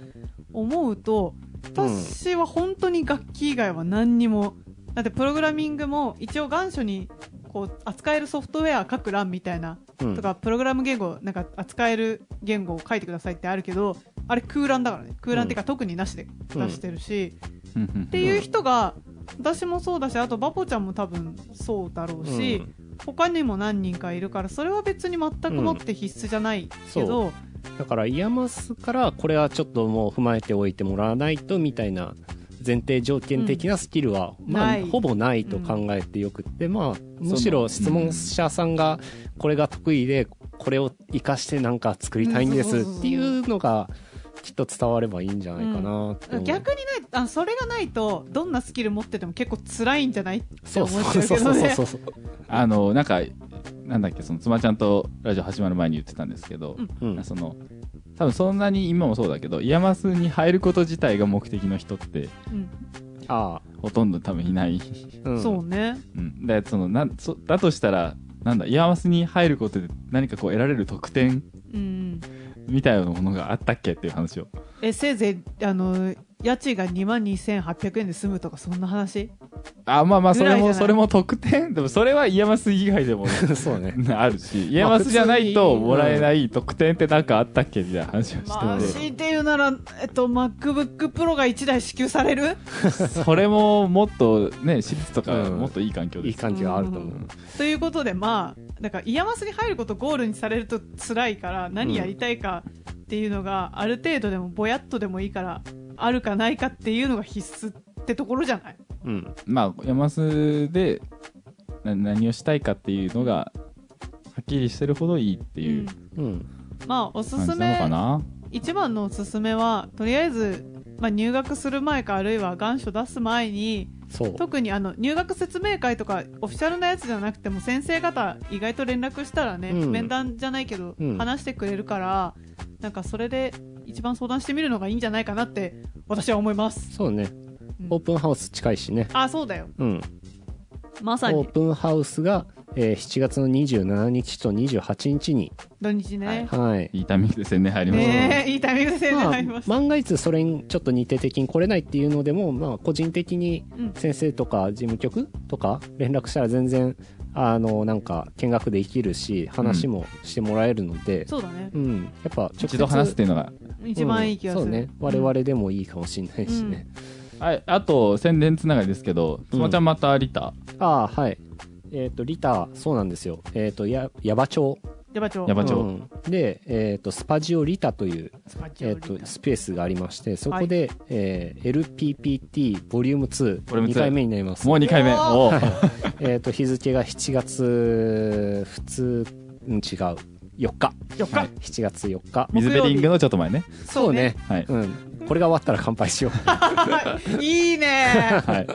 [SPEAKER 2] 思うと私は本当に楽器以外は何にもだってプログラミングも一応願書にこう扱えるソフトウェア書く欄みたいな
[SPEAKER 3] うん。
[SPEAKER 2] とかプログラム言語なんか扱える言語を書いてくださいってあるけどあれ空欄だからね。空欄っていうか特になしで出してるし、っていう人が私もそうだしあとバポちゃんも多分そうだろうし、他にも何人かいるからそれは別に全くもって必須じゃないけど、
[SPEAKER 3] だからイヤマスからこれはちょっともう踏まえておいてもらわないとみたいな前提条件的なスキルは、まあほぼないと考えてよくって、まあむしろ質問者さんがこれが得意でこれを活かしてなんか作りたいんですっていうのがきっと伝わればいいんじゃないかなって思う、
[SPEAKER 2] 逆にないあそれがないとどんなスキル持ってても結構辛いんじゃない？って
[SPEAKER 3] そう
[SPEAKER 2] 思っ
[SPEAKER 3] そうそう
[SPEAKER 2] ちゃうけどね。
[SPEAKER 3] そうそうそう (laughs)
[SPEAKER 1] あのなんかなんだっけその妻ちゃんとラジオ始まる前に言ってたんですけど、
[SPEAKER 3] うん。
[SPEAKER 1] その多分そんなに今もそうだけどイヤマスに入ること自体が目的の人って
[SPEAKER 2] うん。
[SPEAKER 3] あ
[SPEAKER 1] ほとんど多分いない、
[SPEAKER 3] あ、うん、
[SPEAKER 2] そうね。
[SPEAKER 1] うん、でそのなんそだとしたらなんだイヤマスに入ることで何かこう得られる特典
[SPEAKER 2] うん。
[SPEAKER 1] みたいなものがあったっけっていう話を。
[SPEAKER 2] えせいぜいあの家賃が2万2800円で済むとかそんな話？
[SPEAKER 1] あまあまあそれもそれも特典でもそれはイヤマス以外でも (laughs)
[SPEAKER 3] そうね。
[SPEAKER 1] あるしイヤマスじゃないともらえない特典ってなんかあったっけみたいな話をしてて、
[SPEAKER 2] まあ強いて言うなら、えっと、MacBook Pro が1台支給される？(laughs)
[SPEAKER 1] それももっとね私立とか
[SPEAKER 3] うん。
[SPEAKER 1] もっといい環境です、
[SPEAKER 3] いい感じはあると思う、
[SPEAKER 2] うん。ということでまあだからイヤマスに入ることをゴールにされると辛いから何やりたいかっていうのがある程度でもぼやっとでもいいからあるかないかっていうのが必須ってところじゃない？
[SPEAKER 3] うん。
[SPEAKER 1] まあヤマスでな何をしたいかっていうのがはっきりしてるほどいいっていう
[SPEAKER 2] うん。
[SPEAKER 3] うん。
[SPEAKER 2] まあおすすめ一番のおすすめはとりあえず、まあ、入学する前かあるいは願書出す前に
[SPEAKER 3] そう。
[SPEAKER 2] 特にあの入学説明会とかオフィシャルなやつじゃなくても先生方意外と連絡したらね、
[SPEAKER 3] うん。
[SPEAKER 2] 面談じゃないけど、
[SPEAKER 3] うん。
[SPEAKER 2] 話してくれるからなんかそれで一番相談してみるのがいいんじゃないかなって私は思います、
[SPEAKER 3] そうね。
[SPEAKER 2] うん。
[SPEAKER 3] オープンハウス近いしね。
[SPEAKER 2] あそうだよ。
[SPEAKER 3] うん。
[SPEAKER 2] まさに。
[SPEAKER 3] オープンハウスが、えー7月の27日と28日に、
[SPEAKER 2] 土日ね、
[SPEAKER 3] はい。
[SPEAKER 1] い。いタイミングで宣伝入りました、
[SPEAKER 2] ねえいいタイミングで宣伝
[SPEAKER 3] まあ
[SPEAKER 2] 入りまし、た、
[SPEAKER 3] 万が一それにちょっと日程的に来れないっていうのでも、まあ、個人的に
[SPEAKER 2] うん。
[SPEAKER 3] 先生とか事務局とか連絡したら全然、あの、なんか見学できるし、話もしてもらえるので、
[SPEAKER 2] そうだね
[SPEAKER 3] うん、やっぱ直接
[SPEAKER 1] 一度話すっていうのが
[SPEAKER 2] 一番いい気がする、
[SPEAKER 3] うんそうね。我々でもいいかもしれないしね。
[SPEAKER 1] ああと宣伝つながりですけどつまちゃんまたリタ、
[SPEAKER 3] ああ、はい。えっ、と、リタ、そうなんですよ。えっ、と、や、矢場町。
[SPEAKER 2] ヤバ町。
[SPEAKER 1] ヤバ町。
[SPEAKER 3] うん。で、えっ、と、スパジオリタという、
[SPEAKER 2] スパチオ
[SPEAKER 3] えっ、
[SPEAKER 2] リタ
[SPEAKER 3] と、スペースがありまして、そこで、えー LPPT ボリューム2、
[SPEAKER 1] ボリューム2
[SPEAKER 3] 2回目になります。
[SPEAKER 1] もう2回目。
[SPEAKER 2] お (laughs)
[SPEAKER 3] えっ、と、日付が7月、普通、うん、違う。4日。
[SPEAKER 2] 4日、
[SPEAKER 1] はい。
[SPEAKER 3] 7月4日。
[SPEAKER 1] 水ベリングのちょっと前ね。
[SPEAKER 3] そうね。
[SPEAKER 1] はい、
[SPEAKER 3] うん。これが終わったら乾杯しよう。(laughs)
[SPEAKER 2] いいね。
[SPEAKER 1] はい。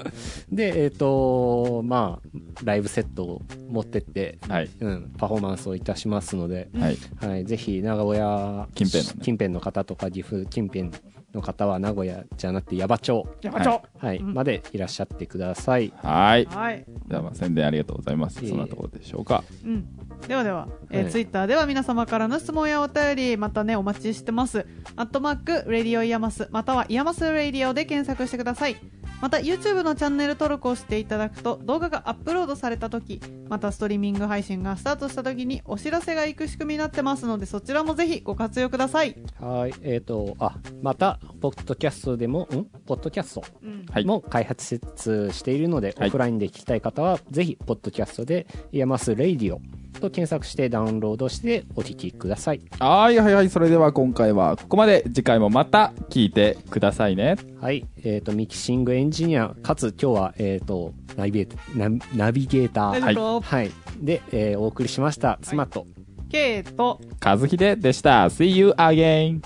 [SPEAKER 3] で、えっ、と、まあ、ライブセットを持ってって、
[SPEAKER 1] はい。
[SPEAKER 3] うん、パフォーマンスをいたしますので、
[SPEAKER 1] はい。
[SPEAKER 3] はい、ぜひ名古屋
[SPEAKER 1] 近辺のね。
[SPEAKER 3] 近辺の方とか岐阜近辺の方は名古屋じゃなくて矢場町、
[SPEAKER 2] ヤバ町
[SPEAKER 3] はい。
[SPEAKER 2] うん。
[SPEAKER 3] までいらっしゃってください。
[SPEAKER 1] はい。
[SPEAKER 2] はい。
[SPEAKER 1] ではまあ宣伝ありがとうございます。
[SPEAKER 3] いえいえ。
[SPEAKER 1] そんなところでしょうか。
[SPEAKER 2] うん、ではでは、えー
[SPEAKER 3] はい。
[SPEAKER 2] ツイッターでは皆様からの質問やお便りまたねお待ちしてます。アットマークレディオイヤマスまたはイヤマスレディオで検索してくださいまた YouTube のチャンネル登録をしていただくと動画がアップロードされた時またストリーミング配信がスタートした時にお知らせが行く仕組みになってますのでそちらもぜひご活用ください、
[SPEAKER 3] はい、えっ、と、あ、また、ポッドキャストでも、ん？ポッドキャストも開発しているので、
[SPEAKER 1] はい。
[SPEAKER 3] オフラインで聞きたい方は、ぜひ、ポッドキャストで、イヤマスレイディオと検索してダウンロードしてお聞きください。
[SPEAKER 1] はいはいはい。それでは今回はここまで。次回もまた聞いてくださいね。
[SPEAKER 3] はい、えっ、と、ミキシングエンジニア、かつ今日は、えっ、ー、と、ナビゲーター、ナビゲーター、はい。で、えー、お送りしました、妻と、
[SPEAKER 2] ケイと、
[SPEAKER 1] 和秀でした。See you again!